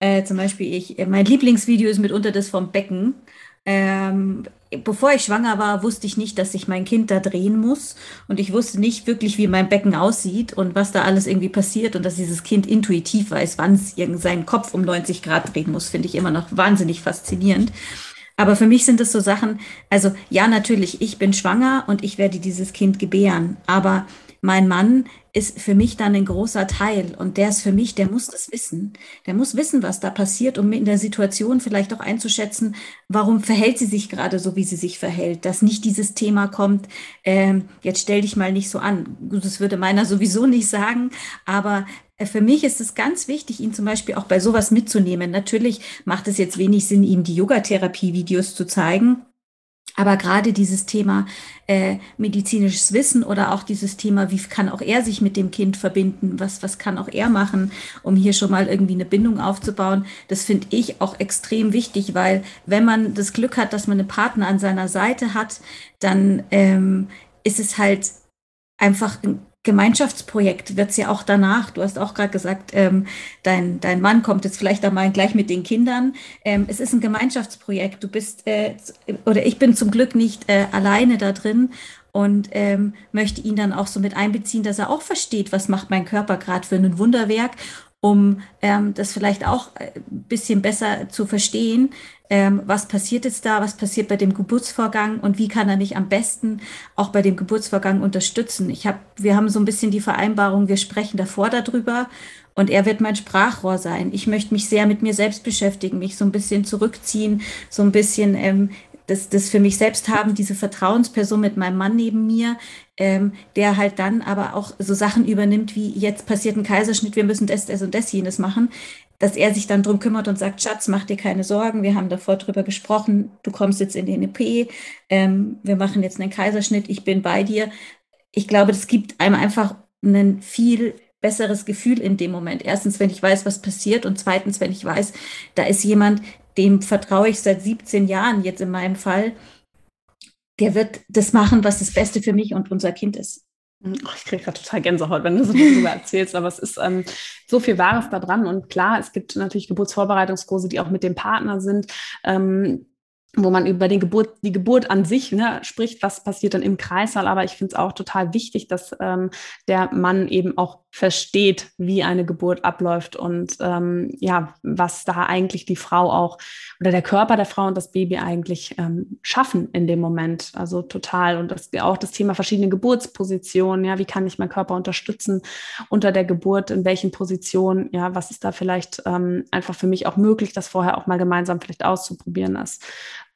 Äh, zum Beispiel, ich, mein Lieblingsvideo ist mitunter das vom Becken. Ähm, bevor ich schwanger war, wusste ich nicht, dass ich mein Kind da drehen muss. Und ich wusste nicht wirklich, wie mein Becken aussieht und was da alles irgendwie passiert und dass dieses Kind intuitiv weiß, wann es seinen Kopf um 90 Grad drehen muss, finde ich immer noch wahnsinnig faszinierend. Aber für mich sind es so Sachen, also ja, natürlich, ich bin schwanger und ich werde dieses Kind gebären. Aber mein Mann ist für mich dann ein großer Teil und der ist für mich, der muss das wissen. Der muss wissen, was da passiert, um in der Situation vielleicht auch einzuschätzen, warum verhält sie sich gerade so, wie sie sich verhält. Dass nicht dieses Thema kommt, äh, jetzt stell dich mal nicht so an. Das würde meiner sowieso nicht sagen, aber äh, für mich ist es ganz wichtig, ihn zum Beispiel auch bei sowas mitzunehmen. Natürlich macht es jetzt wenig Sinn, ihm die Yogatherapie-Videos zu zeigen. Aber gerade dieses Thema äh, medizinisches Wissen oder auch dieses Thema, wie kann auch er sich mit dem Kind verbinden, was, was kann auch er machen, um hier schon mal irgendwie eine Bindung aufzubauen, das finde ich auch extrem wichtig, weil wenn man das Glück hat, dass man einen Partner an seiner Seite hat, dann ähm, ist es halt einfach ein Gemeinschaftsprojekt wird es ja auch danach. Du hast auch gerade gesagt, ähm, dein, dein Mann kommt jetzt vielleicht einmal gleich mit den Kindern. Ähm, es ist ein Gemeinschaftsprojekt. Du bist, äh, oder ich bin zum Glück nicht äh, alleine da drin und ähm, möchte ihn dann auch so mit einbeziehen, dass er auch versteht, was macht mein Körper gerade für ein Wunderwerk um ähm, das vielleicht auch ein äh, bisschen besser zu verstehen, ähm, was passiert jetzt da, was passiert bei dem Geburtsvorgang und wie kann er mich am besten auch bei dem Geburtsvorgang unterstützen. Ich habe, wir haben so ein bisschen die Vereinbarung, wir sprechen davor darüber und er wird mein Sprachrohr sein. Ich möchte mich sehr mit mir selbst beschäftigen, mich so ein bisschen zurückziehen, so ein bisschen ähm, das, das für mich selbst haben, diese Vertrauensperson mit meinem Mann neben mir, ähm, der halt dann aber auch so Sachen übernimmt, wie jetzt passiert ein Kaiserschnitt, wir müssen das, das und das jenes machen dass er sich dann drum kümmert und sagt, Schatz, mach dir keine Sorgen, wir haben davor drüber gesprochen, du kommst jetzt in den EP, ähm, wir machen jetzt einen Kaiserschnitt, ich bin bei dir. Ich glaube, das gibt einem einfach ein viel besseres Gefühl in dem Moment. Erstens, wenn ich weiß, was passiert und zweitens, wenn ich weiß, da ist jemand, dem vertraue ich seit 17 Jahren jetzt in meinem Fall, der wird das machen, was das Beste für mich und unser Kind ist. Mhm. Ich kriege gerade total Gänsehaut, wenn du so darüber erzählst, aber es ist ähm, so viel Wahres da dran. Und klar, es gibt natürlich Geburtsvorbereitungskurse, die auch mit dem Partner sind. Ähm, wo man über den Geburt, die Geburt an sich ne, spricht, was passiert dann im Kreissaal. Aber ich finde es auch total wichtig, dass ähm, der Mann eben auch versteht, wie eine Geburt abläuft und ähm, ja, was da eigentlich die Frau auch oder der Körper der Frau und das Baby eigentlich ähm, schaffen in dem Moment. Also total. Und das auch das Thema verschiedene Geburtspositionen. Ja, wie kann ich meinen Körper unterstützen unter der Geburt? In welchen Positionen? Ja, was ist da vielleicht ähm, einfach für mich auch möglich, das vorher auch mal gemeinsam vielleicht auszuprobieren? Das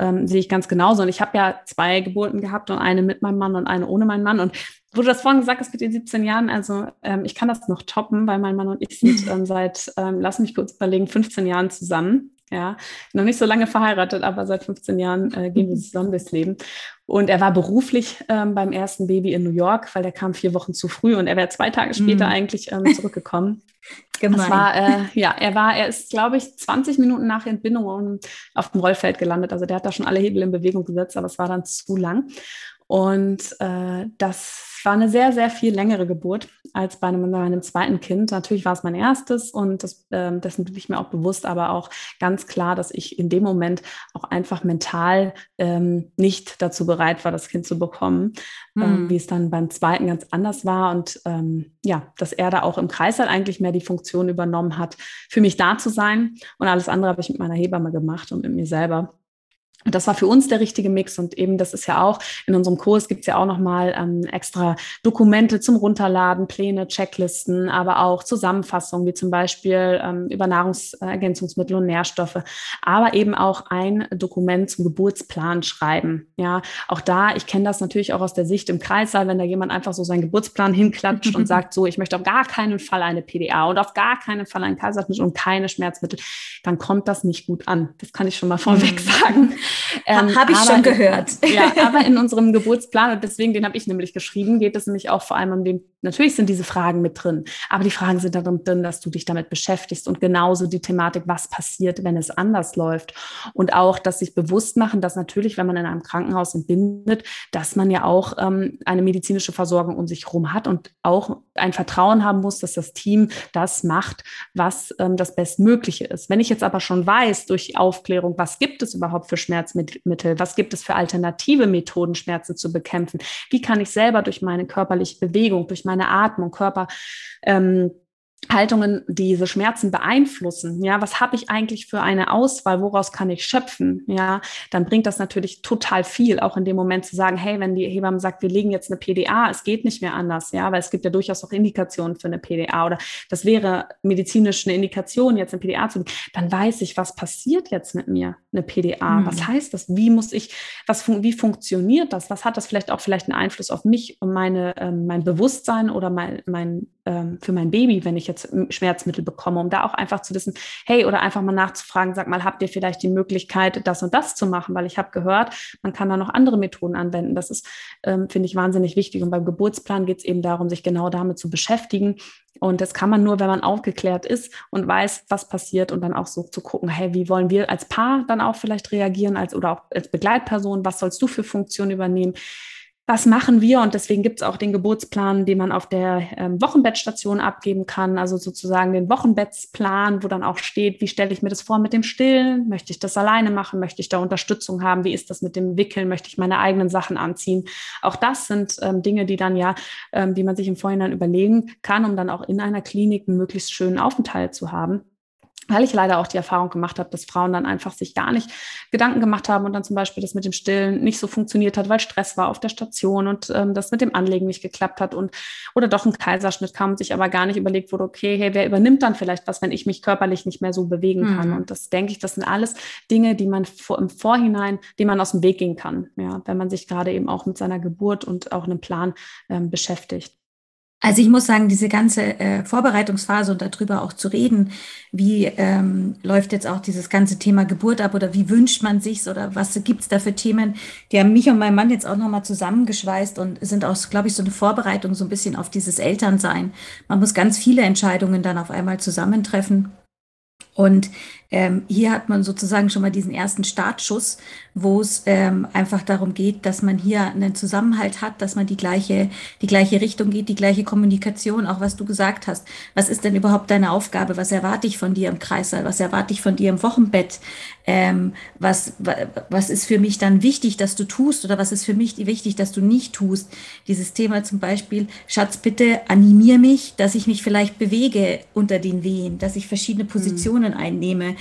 ähm, sehe ich ganz genauso. Und ich habe ja zwei Geburten gehabt und eine mit meinem Mann und eine ohne meinen Mann. Und wo du das vorhin gesagt hast mit den 17 Jahren, also ähm, ich kann das noch toppen, weil mein Mann und ich sind ähm, seit, ähm, lass mich kurz überlegen, 15 Jahren zusammen. Ja, noch nicht so lange verheiratet, aber seit 15 Jahren äh, gehen wir zusammen durchs Leben. Und er war beruflich ähm, beim ersten Baby in New York, weil der kam vier Wochen zu früh und er wäre zwei Tage später mm. eigentlich ähm, zurückgekommen. Gemein. Das war, äh, ja, er war, er ist, glaube ich, 20 Minuten nach Entbindung auf dem Rollfeld gelandet. Also der hat da schon alle Hebel in Bewegung gesetzt, aber es war dann zu lang. Und äh, das war eine sehr, sehr viel längere Geburt als bei einem, meinem zweiten Kind. Natürlich war es mein erstes und das, äh, dessen bin ich mir auch bewusst, aber auch ganz klar, dass ich in dem Moment auch einfach mental ähm, nicht dazu bereit war, das Kind zu bekommen, mhm. ähm, wie es dann beim zweiten ganz anders war und ähm, ja, dass er da auch im Kreis halt eigentlich mehr die Funktion übernommen hat, für mich da zu sein und alles andere habe ich mit meiner Hebamme gemacht und mit mir selber. Und das war für uns der richtige Mix. Und eben, das ist ja auch, in unserem Kurs gibt es ja auch nochmal ähm, extra Dokumente zum Runterladen, Pläne, Checklisten, aber auch Zusammenfassungen, wie zum Beispiel ähm, über Nahrungsergänzungsmittel und Nährstoffe, aber eben auch ein Dokument zum Geburtsplan schreiben. Ja, auch da, ich kenne das natürlich auch aus der Sicht im Kreissaal, wenn da jemand einfach so seinen Geburtsplan hinklatscht und sagt, so, ich möchte auf gar keinen Fall eine PDA und auf gar keinen Fall ein Kaiserschnitt und keine Schmerzmittel, dann kommt das nicht gut an. Das kann ich schon mal vorweg mhm. sagen. Ähm, habe ich schon gehört. Ja, aber in unserem Geburtsplan, und deswegen, den habe ich nämlich geschrieben, geht es nämlich auch vor allem um den, natürlich sind diese Fragen mit drin, aber die Fragen sind darin drin, dass du dich damit beschäftigst und genauso die Thematik, was passiert, wenn es anders läuft. Und auch, dass sich bewusst machen, dass natürlich, wenn man in einem Krankenhaus entbindet, dass man ja auch ähm, eine medizinische Versorgung um sich herum hat und auch ein Vertrauen haben muss, dass das Team das macht, was ähm, das Bestmögliche ist. Wenn ich jetzt aber schon weiß, durch Aufklärung, was gibt es überhaupt für Schmerzmittel? Was gibt es für alternative Methoden, Schmerzen zu bekämpfen? Wie kann ich selber durch meine körperliche Bewegung, durch meine Atmung, Körper, ähm, Haltungen diese Schmerzen beeinflussen. Ja, was habe ich eigentlich für eine Auswahl? Woraus kann ich schöpfen? Ja, dann bringt das natürlich total viel, auch in dem Moment zu sagen, hey, wenn die Hebamme sagt, wir legen jetzt eine PDA, es geht nicht mehr anders, ja, weil es gibt ja durchaus auch Indikationen für eine PDA oder das wäre medizinisch eine Indikation, jetzt eine PDA zu legen, dann weiß ich, was passiert jetzt mit mir, eine PDA. Mhm. Was heißt das? Wie muss ich, was, wie funktioniert das? Was hat das vielleicht auch vielleicht einen Einfluss auf mich und meine, ähm, mein Bewusstsein oder mein, mein ähm, für mein Baby, wenn ich jetzt Schmerzmittel bekomme, um da auch einfach zu wissen, hey, oder einfach mal nachzufragen, sag mal, habt ihr vielleicht die Möglichkeit, das und das zu machen? Weil ich habe gehört, man kann da noch andere Methoden anwenden. Das ist, ähm, finde ich, wahnsinnig wichtig. Und beim Geburtsplan geht es eben darum, sich genau damit zu beschäftigen. Und das kann man nur, wenn man aufgeklärt ist und weiß, was passiert und dann auch so zu gucken, hey, wie wollen wir als Paar dann auch vielleicht reagieren als oder auch als Begleitperson, was sollst du für Funktionen übernehmen? Was machen wir? Und deswegen gibt es auch den Geburtsplan, den man auf der ähm, Wochenbettstation abgeben kann. Also sozusagen den Wochenbettsplan, wo dann auch steht, wie stelle ich mir das vor mit dem Stillen? Möchte ich das alleine machen? Möchte ich da Unterstützung haben? Wie ist das mit dem Wickeln? Möchte ich meine eigenen Sachen anziehen? Auch das sind ähm, Dinge, die dann ja, ähm, die man sich im Vorhinein überlegen kann, um dann auch in einer Klinik einen möglichst schönen Aufenthalt zu haben weil ich leider auch die Erfahrung gemacht habe, dass Frauen dann einfach sich gar nicht Gedanken gemacht haben und dann zum Beispiel das mit dem Stillen nicht so funktioniert hat, weil Stress war auf der Station und ähm, das mit dem Anlegen nicht geklappt hat und oder doch ein Kaiserschnitt kam und sich aber gar nicht überlegt wurde, okay, hey, wer übernimmt dann vielleicht was, wenn ich mich körperlich nicht mehr so bewegen kann? Mhm. Und das denke ich, das sind alles Dinge, die man vor, im Vorhinein, die man aus dem Weg gehen kann, ja, wenn man sich gerade eben auch mit seiner Geburt und auch einem Plan ähm, beschäftigt. Also ich muss sagen, diese ganze äh, Vorbereitungsphase und darüber auch zu reden, wie ähm, läuft jetzt auch dieses ganze Thema Geburt ab oder wie wünscht man sich's oder was gibt's da für Themen, die haben mich und mein Mann jetzt auch nochmal zusammengeschweißt und sind auch, glaube ich, so eine Vorbereitung so ein bisschen auf dieses Elternsein. Man muss ganz viele Entscheidungen dann auf einmal zusammentreffen. Und ähm, hier hat man sozusagen schon mal diesen ersten Startschuss, wo es ähm, einfach darum geht, dass man hier einen Zusammenhalt hat, dass man die gleiche, die gleiche Richtung geht, die gleiche Kommunikation, auch was du gesagt hast. Was ist denn überhaupt deine Aufgabe? Was erwarte ich von dir im Kreissaal? Was erwarte ich von dir im Wochenbett? Ähm, was, was ist für mich dann wichtig, dass du tust oder was ist für mich wichtig, dass du nicht tust? Dieses Thema zum Beispiel, Schatz, bitte animier mich, dass ich mich vielleicht bewege unter den Wehen, dass ich verschiedene hm. Positionen mhm. einnehme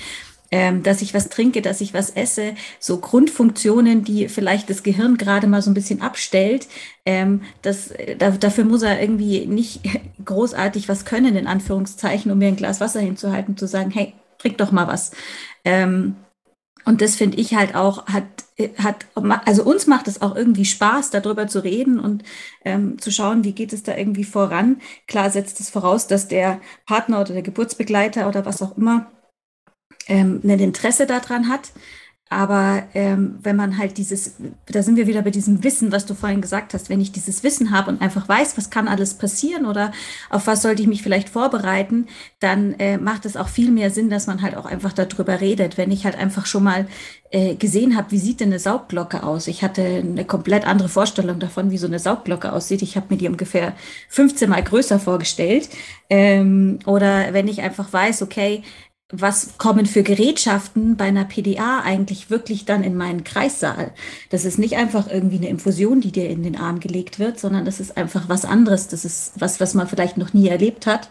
ähm, dass ich was trinke, dass ich was esse, so Grundfunktionen, die vielleicht das Gehirn gerade mal so ein bisschen abstellt. Ähm, das, da, dafür muss er irgendwie nicht großartig was können, in Anführungszeichen, um mir ein Glas Wasser hinzuhalten, zu sagen, hey, trink doch mal was. Ähm, und das finde ich halt auch, hat, hat, also uns macht es auch irgendwie Spaß, darüber zu reden und ähm, zu schauen, wie geht es da irgendwie voran. Klar setzt es voraus, dass der Partner oder der Geburtsbegleiter oder was auch immer ähm, ein Interesse daran hat. Aber ähm, wenn man halt dieses, da sind wir wieder bei diesem Wissen, was du vorhin gesagt hast, wenn ich dieses Wissen habe und einfach weiß, was kann alles passieren oder auf was sollte ich mich vielleicht vorbereiten, dann äh, macht es auch viel mehr Sinn, dass man halt auch einfach darüber redet. Wenn ich halt einfach schon mal äh, gesehen habe, wie sieht denn eine Saugglocke aus? Ich hatte eine komplett andere Vorstellung davon, wie so eine Saugglocke aussieht. Ich habe mir die ungefähr 15 mal größer vorgestellt. Ähm, oder wenn ich einfach weiß, okay, was kommen für Gerätschaften bei einer PDA eigentlich wirklich dann in meinen Kreissaal? Das ist nicht einfach irgendwie eine Infusion, die dir in den Arm gelegt wird, sondern das ist einfach was anderes. Das ist was, was man vielleicht noch nie erlebt hat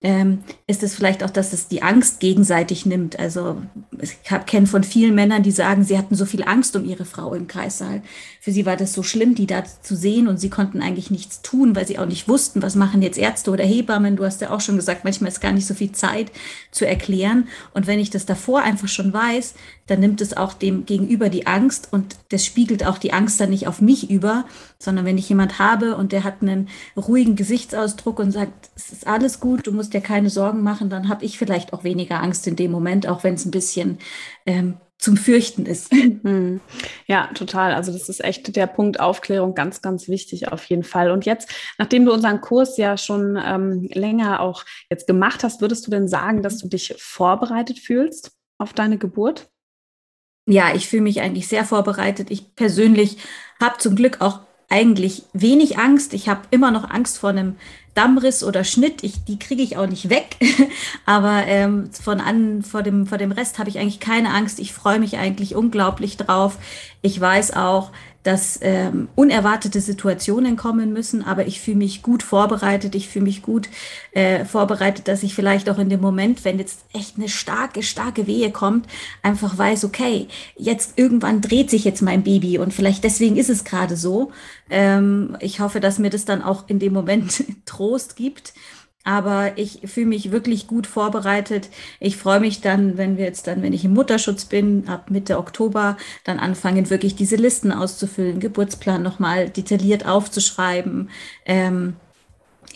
ähm, ist es vielleicht auch, dass es die Angst gegenseitig nimmt. Also ich kenne von vielen Männern, die sagen, sie hatten so viel Angst um ihre Frau im Kreissaal. Für sie war das so schlimm, die da zu sehen und sie konnten eigentlich nichts tun, weil sie auch nicht wussten, was machen jetzt Ärzte oder Hebammen. Du hast ja auch schon gesagt, manchmal ist gar nicht so viel Zeit zu erklären. Und wenn ich das davor einfach schon weiß, dann nimmt es auch dem Gegenüber die Angst und das spiegelt auch die Angst dann nicht auf mich über, sondern wenn ich jemand habe und der hat einen ruhigen Gesichtsausdruck und sagt, es ist alles gut, du musst dir keine Sorgen machen, dann habe ich vielleicht auch weniger Angst in dem Moment, auch wenn es ein bisschen ähm, zum Fürchten ist. Ja, total. Also das ist echt der Punkt Aufklärung ganz, ganz wichtig auf jeden Fall. Und jetzt, nachdem du unseren Kurs ja schon ähm, länger auch jetzt gemacht hast, würdest du denn sagen, dass du dich vorbereitet fühlst auf deine Geburt? Ja, ich fühle mich eigentlich sehr vorbereitet. Ich persönlich habe zum Glück auch eigentlich wenig Angst. Ich habe immer noch Angst vor einem Dammriss oder Schnitt. Ich, die kriege ich auch nicht weg. Aber ähm, von an, vor dem, vor dem Rest habe ich eigentlich keine Angst. Ich freue mich eigentlich unglaublich drauf. Ich weiß auch, dass ähm, unerwartete Situationen kommen müssen, aber ich fühle mich gut vorbereitet, ich fühle mich gut äh, vorbereitet, dass ich vielleicht auch in dem Moment, wenn jetzt echt eine starke, starke Wehe kommt, einfach weiß, okay, jetzt irgendwann dreht sich jetzt mein Baby und vielleicht deswegen ist es gerade so. Ähm, ich hoffe, dass mir das dann auch in dem Moment Trost gibt aber ich fühle mich wirklich gut vorbereitet. Ich freue mich dann, wenn wir jetzt dann, wenn ich im Mutterschutz bin, ab Mitte Oktober, dann anfangen, wirklich diese Listen auszufüllen, Geburtsplan nochmal detailliert aufzuschreiben. Ähm,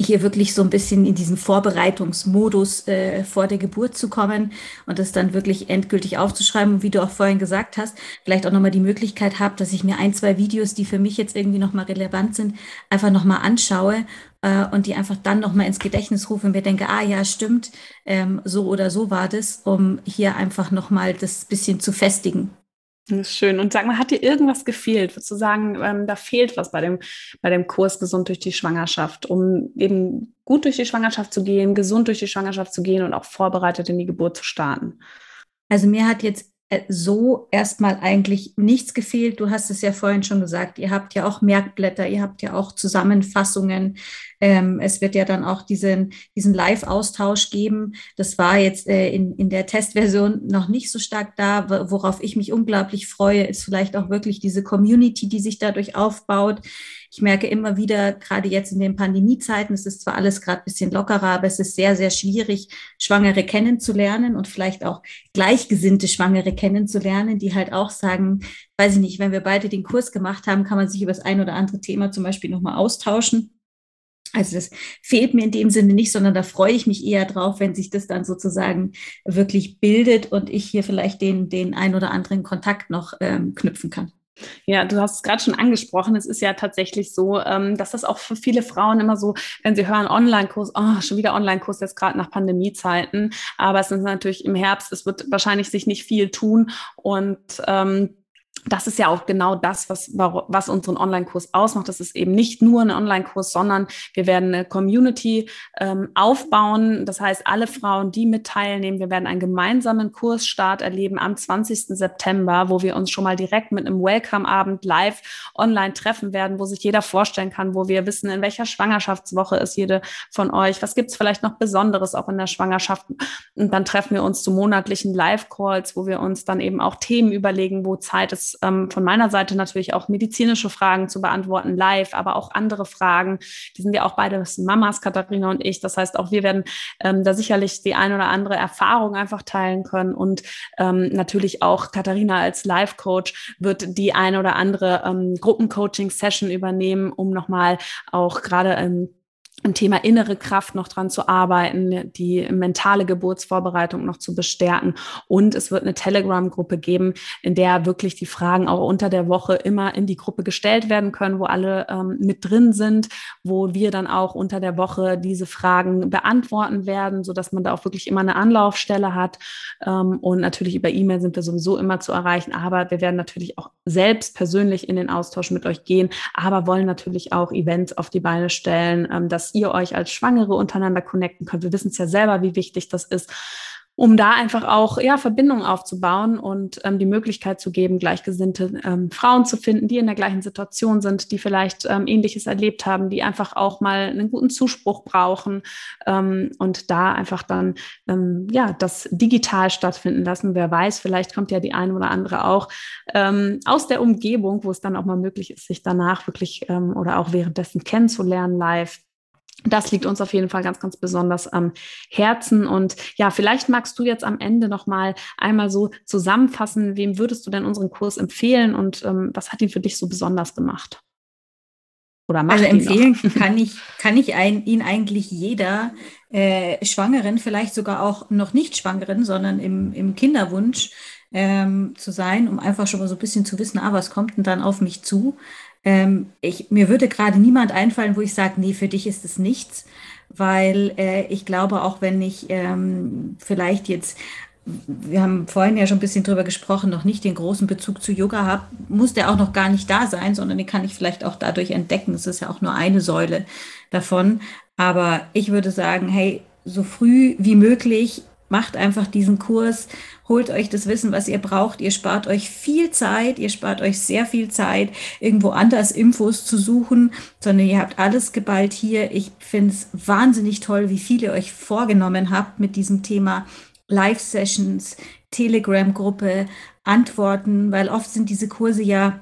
hier wirklich so ein bisschen in diesen Vorbereitungsmodus äh, vor der Geburt zu kommen und das dann wirklich endgültig aufzuschreiben. Und wie du auch vorhin gesagt hast, vielleicht auch nochmal die Möglichkeit habe, dass ich mir ein, zwei Videos, die für mich jetzt irgendwie nochmal relevant sind, einfach nochmal anschaue äh, und die einfach dann nochmal ins Gedächtnis rufe und mir denke, ah ja, stimmt, ähm, so oder so war das, um hier einfach nochmal das bisschen zu festigen. Das ist schön. Und sag mal, hat dir irgendwas gefehlt? Würdest du sagen, ähm, da fehlt was bei dem, bei dem Kurs Gesund durch die Schwangerschaft, um eben gut durch die Schwangerschaft zu gehen, gesund durch die Schwangerschaft zu gehen und auch vorbereitet in die Geburt zu starten? Also mir hat jetzt äh, so erstmal eigentlich nichts gefehlt. Du hast es ja vorhin schon gesagt, ihr habt ja auch Merkblätter, ihr habt ja auch Zusammenfassungen. Ähm, es wird ja dann auch diesen, diesen Live-Austausch geben. Das war jetzt äh, in, in der Testversion noch nicht so stark da. Worauf ich mich unglaublich freue, ist vielleicht auch wirklich diese Community, die sich dadurch aufbaut. Ich merke immer wieder, gerade jetzt in den Pandemiezeiten, es ist zwar alles gerade ein bisschen lockerer, aber es ist sehr, sehr schwierig, Schwangere kennenzulernen und vielleicht auch gleichgesinnte Schwangere kennenzulernen, die halt auch sagen, weiß ich nicht, wenn wir beide den Kurs gemacht haben, kann man sich über das ein oder andere Thema zum Beispiel nochmal austauschen. Also das fehlt mir in dem Sinne nicht, sondern da freue ich mich eher drauf, wenn sich das dann sozusagen wirklich bildet und ich hier vielleicht den, den ein oder anderen Kontakt noch ähm, knüpfen kann. Ja, du hast es gerade schon angesprochen. Es ist ja tatsächlich so, ähm, dass das auch für viele Frauen immer so, wenn sie hören Online-Kurs, oh, schon wieder Online-Kurs jetzt gerade nach Pandemiezeiten. Aber es ist natürlich im Herbst, es wird wahrscheinlich sich nicht viel tun und ähm, das ist ja auch genau das, was, was unseren Online-Kurs ausmacht. Das ist eben nicht nur ein Online-Kurs, sondern wir werden eine Community ähm, aufbauen. Das heißt, alle Frauen, die mit teilnehmen, wir werden einen gemeinsamen Kursstart erleben am 20. September, wo wir uns schon mal direkt mit einem Welcome-Abend live online treffen werden, wo sich jeder vorstellen kann, wo wir wissen, in welcher Schwangerschaftswoche ist jede von euch, was gibt's vielleicht noch Besonderes auch in der Schwangerschaft. Und dann treffen wir uns zu monatlichen Live-Calls, wo wir uns dann eben auch Themen überlegen, wo Zeit ist, ähm, von meiner Seite natürlich auch medizinische Fragen zu beantworten, live, aber auch andere Fragen. Die sind ja auch beide Mamas, Katharina und ich. Das heißt, auch wir werden ähm, da sicherlich die ein oder andere Erfahrung einfach teilen können. Und ähm, natürlich auch Katharina als Life-Coach wird die ein oder andere ähm, Gruppencoaching-Session übernehmen, um nochmal auch gerade ähm, im Thema innere Kraft noch dran zu arbeiten, die mentale Geburtsvorbereitung noch zu bestärken. Und es wird eine Telegram-Gruppe geben, in der wirklich die Fragen auch unter der Woche immer in die Gruppe gestellt werden können, wo alle ähm, mit drin sind, wo wir dann auch unter der Woche diese Fragen beantworten werden, so dass man da auch wirklich immer eine Anlaufstelle hat. Ähm, und natürlich über E-Mail sind wir sowieso immer zu erreichen, aber wir werden natürlich auch selbst persönlich in den Austausch mit euch gehen, aber wollen natürlich auch Events auf die Beine stellen, ähm, dass ihr euch als Schwangere untereinander connecten könnt. Wir wissen es ja selber, wie wichtig das ist, um da einfach auch ja, Verbindungen aufzubauen und ähm, die Möglichkeit zu geben, gleichgesinnte ähm, Frauen zu finden, die in der gleichen Situation sind, die vielleicht ähm, Ähnliches erlebt haben, die einfach auch mal einen guten Zuspruch brauchen ähm, und da einfach dann ähm, ja das digital stattfinden lassen. Wer weiß, vielleicht kommt ja die eine oder andere auch ähm, aus der Umgebung, wo es dann auch mal möglich ist, sich danach wirklich oder auch währenddessen kennenzulernen live das liegt uns auf jeden Fall ganz, ganz besonders am Herzen. Und ja, vielleicht magst du jetzt am Ende noch mal einmal so zusammenfassen, wem würdest du denn unseren Kurs empfehlen und ähm, was hat ihn für dich so besonders gemacht? Oder macht also empfehlen kann ich, kann ich ein, ihn eigentlich jeder äh, Schwangeren, vielleicht sogar auch noch nicht Schwangeren, sondern im, im Kinderwunsch ähm, zu sein, um einfach schon mal so ein bisschen zu wissen, ah, was kommt denn dann auf mich zu? Ähm, ich, mir würde gerade niemand einfallen, wo ich sage, nee, für dich ist es nichts, weil äh, ich glaube, auch wenn ich ähm, vielleicht jetzt wir haben vorhin ja schon ein bisschen drüber gesprochen, noch nicht den großen Bezug zu Yoga habe, muss der auch noch gar nicht da sein, sondern den kann ich vielleicht auch dadurch entdecken. Es ist ja auch nur eine Säule davon. Aber ich würde sagen, hey, so früh wie möglich macht einfach diesen Kurs, holt euch das Wissen, was ihr braucht. Ihr spart euch viel Zeit, ihr spart euch sehr viel Zeit, irgendwo anders Infos zu suchen, sondern ihr habt alles geballt hier. Ich finde es wahnsinnig toll, wie viel ihr euch vorgenommen habt mit diesem Thema Live-Sessions, Telegram-Gruppe, Antworten, weil oft sind diese Kurse ja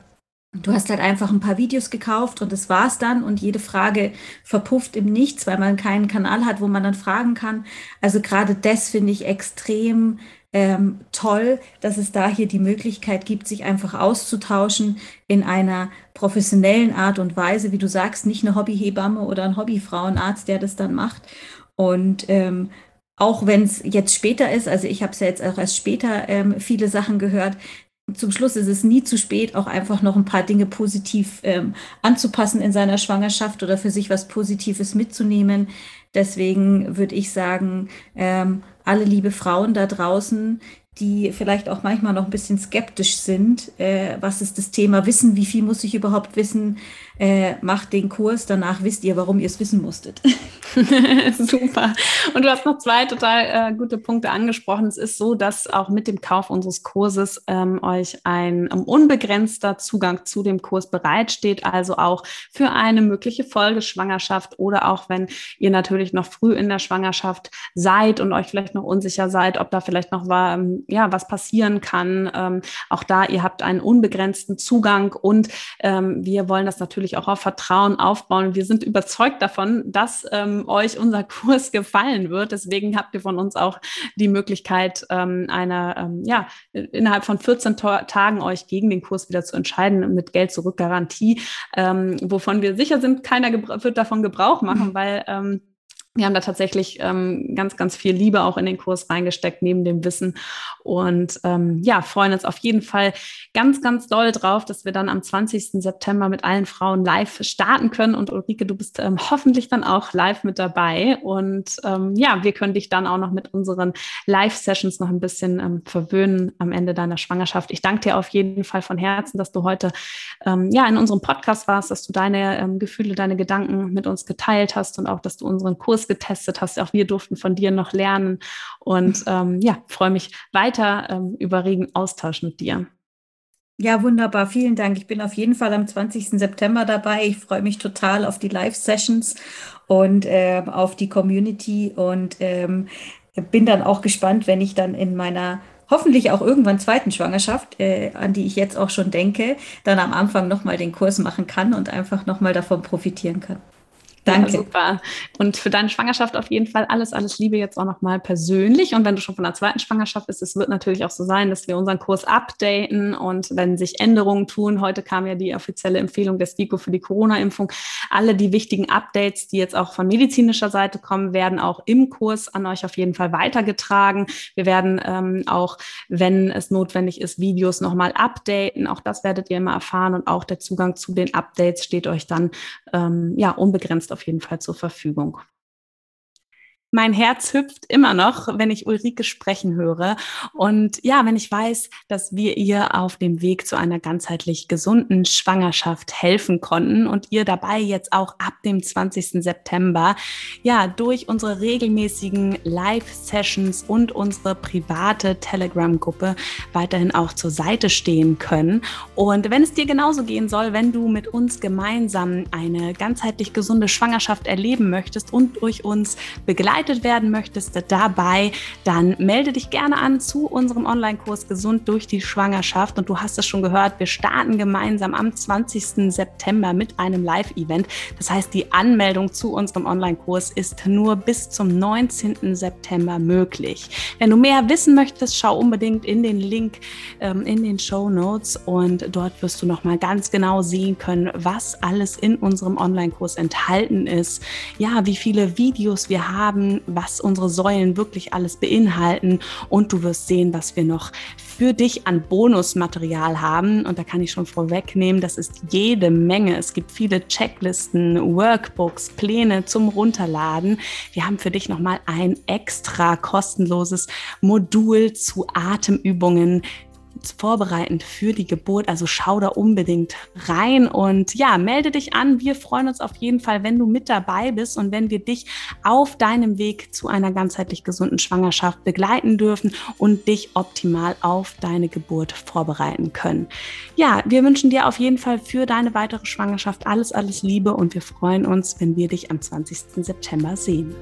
Du hast halt einfach ein paar Videos gekauft und das war's dann und jede Frage verpufft im Nichts, weil man keinen Kanal hat, wo man dann fragen kann. Also gerade das finde ich extrem ähm, toll, dass es da hier die Möglichkeit gibt, sich einfach auszutauschen in einer professionellen Art und Weise, wie du sagst, nicht eine Hobbyhebamme oder ein Hobbyfrauenarzt, der das dann macht. Und ähm, auch wenn es jetzt später ist, also ich habe es ja jetzt auch erst später ähm, viele Sachen gehört, zum Schluss ist es nie zu spät, auch einfach noch ein paar Dinge positiv ähm, anzupassen in seiner Schwangerschaft oder für sich was Positives mitzunehmen. Deswegen würde ich sagen, ähm, alle liebe Frauen da draußen, die vielleicht auch manchmal noch ein bisschen skeptisch sind. Äh, was ist das Thema Wissen? Wie viel muss ich überhaupt wissen? Äh, macht den Kurs, danach wisst ihr, warum ihr es wissen musstet. Super. Und du hast noch zwei total äh, gute Punkte angesprochen. Es ist so, dass auch mit dem Kauf unseres Kurses ähm, euch ein um, unbegrenzter Zugang zu dem Kurs bereitsteht, also auch für eine mögliche Folgeschwangerschaft oder auch wenn ihr natürlich noch früh in der Schwangerschaft seid und euch vielleicht noch unsicher seid, ob da vielleicht noch war, ähm, ja, was passieren kann. Ähm, auch da, ihr habt einen unbegrenzten Zugang und ähm, wir wollen das natürlich auch auf Vertrauen aufbauen. Wir sind überzeugt davon, dass ähm, euch unser Kurs gefallen wird. Deswegen habt ihr von uns auch die Möglichkeit, ähm, einer, ähm, ja, innerhalb von 14 Tagen euch gegen den Kurs wieder zu entscheiden mit Geld zurück Garantie, ähm, wovon wir sicher sind, keiner wird davon Gebrauch machen, mhm. weil ähm, wir haben da tatsächlich ähm, ganz, ganz viel Liebe auch in den Kurs reingesteckt, neben dem Wissen. Und ähm, ja, freuen uns auf jeden Fall ganz, ganz doll drauf, dass wir dann am 20. September mit allen Frauen live starten können. Und Ulrike, du bist ähm, hoffentlich dann auch live mit dabei. Und ähm, ja, wir können dich dann auch noch mit unseren Live-Sessions noch ein bisschen ähm, verwöhnen am Ende deiner Schwangerschaft. Ich danke dir auf jeden Fall von Herzen, dass du heute ähm, ja in unserem Podcast warst, dass du deine Gefühle, deine Gedanken mit uns geteilt hast und auch, dass du unseren Kurs getestet hast. Auch wir durften von dir noch lernen. Und ähm, ja, freue mich weiter ähm, über regen Austausch mit dir. Ja, wunderbar. Vielen Dank. Ich bin auf jeden Fall am 20. September dabei. Ich freue mich total auf die Live-Sessions und äh, auf die Community und ähm, bin dann auch gespannt, wenn ich dann in meiner hoffentlich auch irgendwann zweiten Schwangerschaft, äh, an die ich jetzt auch schon denke, dann am Anfang nochmal den Kurs machen kann und einfach nochmal davon profitieren kann. Danke. Ja, super. Und für deine Schwangerschaft auf jeden Fall alles, alles Liebe jetzt auch nochmal persönlich. Und wenn du schon von der zweiten Schwangerschaft bist, es wird natürlich auch so sein, dass wir unseren Kurs updaten und wenn sich Änderungen tun, heute kam ja die offizielle Empfehlung des STIKO für die Corona-Impfung, alle die wichtigen Updates, die jetzt auch von medizinischer Seite kommen, werden auch im Kurs an euch auf jeden Fall weitergetragen. Wir werden ähm, auch, wenn es notwendig ist, Videos nochmal updaten. Auch das werdet ihr immer erfahren und auch der Zugang zu den Updates steht euch dann ähm, ja unbegrenzt auf jeden Fall zur Verfügung. Mein Herz hüpft immer noch, wenn ich Ulrike sprechen höre. Und ja, wenn ich weiß, dass wir ihr auf dem Weg zu einer ganzheitlich gesunden Schwangerschaft helfen konnten und ihr dabei jetzt auch ab dem 20. September, ja, durch unsere regelmäßigen Live-Sessions und unsere private Telegram-Gruppe weiterhin auch zur Seite stehen können. Und wenn es dir genauso gehen soll, wenn du mit uns gemeinsam eine ganzheitlich gesunde Schwangerschaft erleben möchtest und durch uns begleiten, begleitet werden möchtest dabei, dann melde dich gerne an zu unserem Online-Kurs Gesund durch die Schwangerschaft. Und du hast es schon gehört, wir starten gemeinsam am 20. September mit einem Live-Event. Das heißt, die Anmeldung zu unserem Online-Kurs ist nur bis zum 19. September möglich. Wenn du mehr wissen möchtest, schau unbedingt in den Link ähm, in den Show Notes und dort wirst du nochmal ganz genau sehen können, was alles in unserem Online-Kurs enthalten ist. Ja, wie viele Videos wir haben, was unsere Säulen wirklich alles beinhalten und du wirst sehen, was wir noch für dich an Bonusmaterial haben. Und da kann ich schon vorwegnehmen, das ist jede Menge. Es gibt viele Checklisten, Workbooks, Pläne zum Runterladen. Wir haben für dich nochmal ein extra kostenloses Modul zu Atemübungen, vorbereitend für die Geburt. Also schau da unbedingt rein und ja, melde dich an. Wir freuen uns auf jeden Fall, wenn du mit dabei bist und wenn wir dich auf deinem Weg zu einer ganzheitlich gesunden Schwangerschaft begleiten dürfen und dich optimal auf deine Geburt vorbereiten können. Ja, wir wünschen dir auf jeden Fall für deine weitere Schwangerschaft alles, alles Liebe und wir freuen uns, wenn wir dich am 20. September sehen.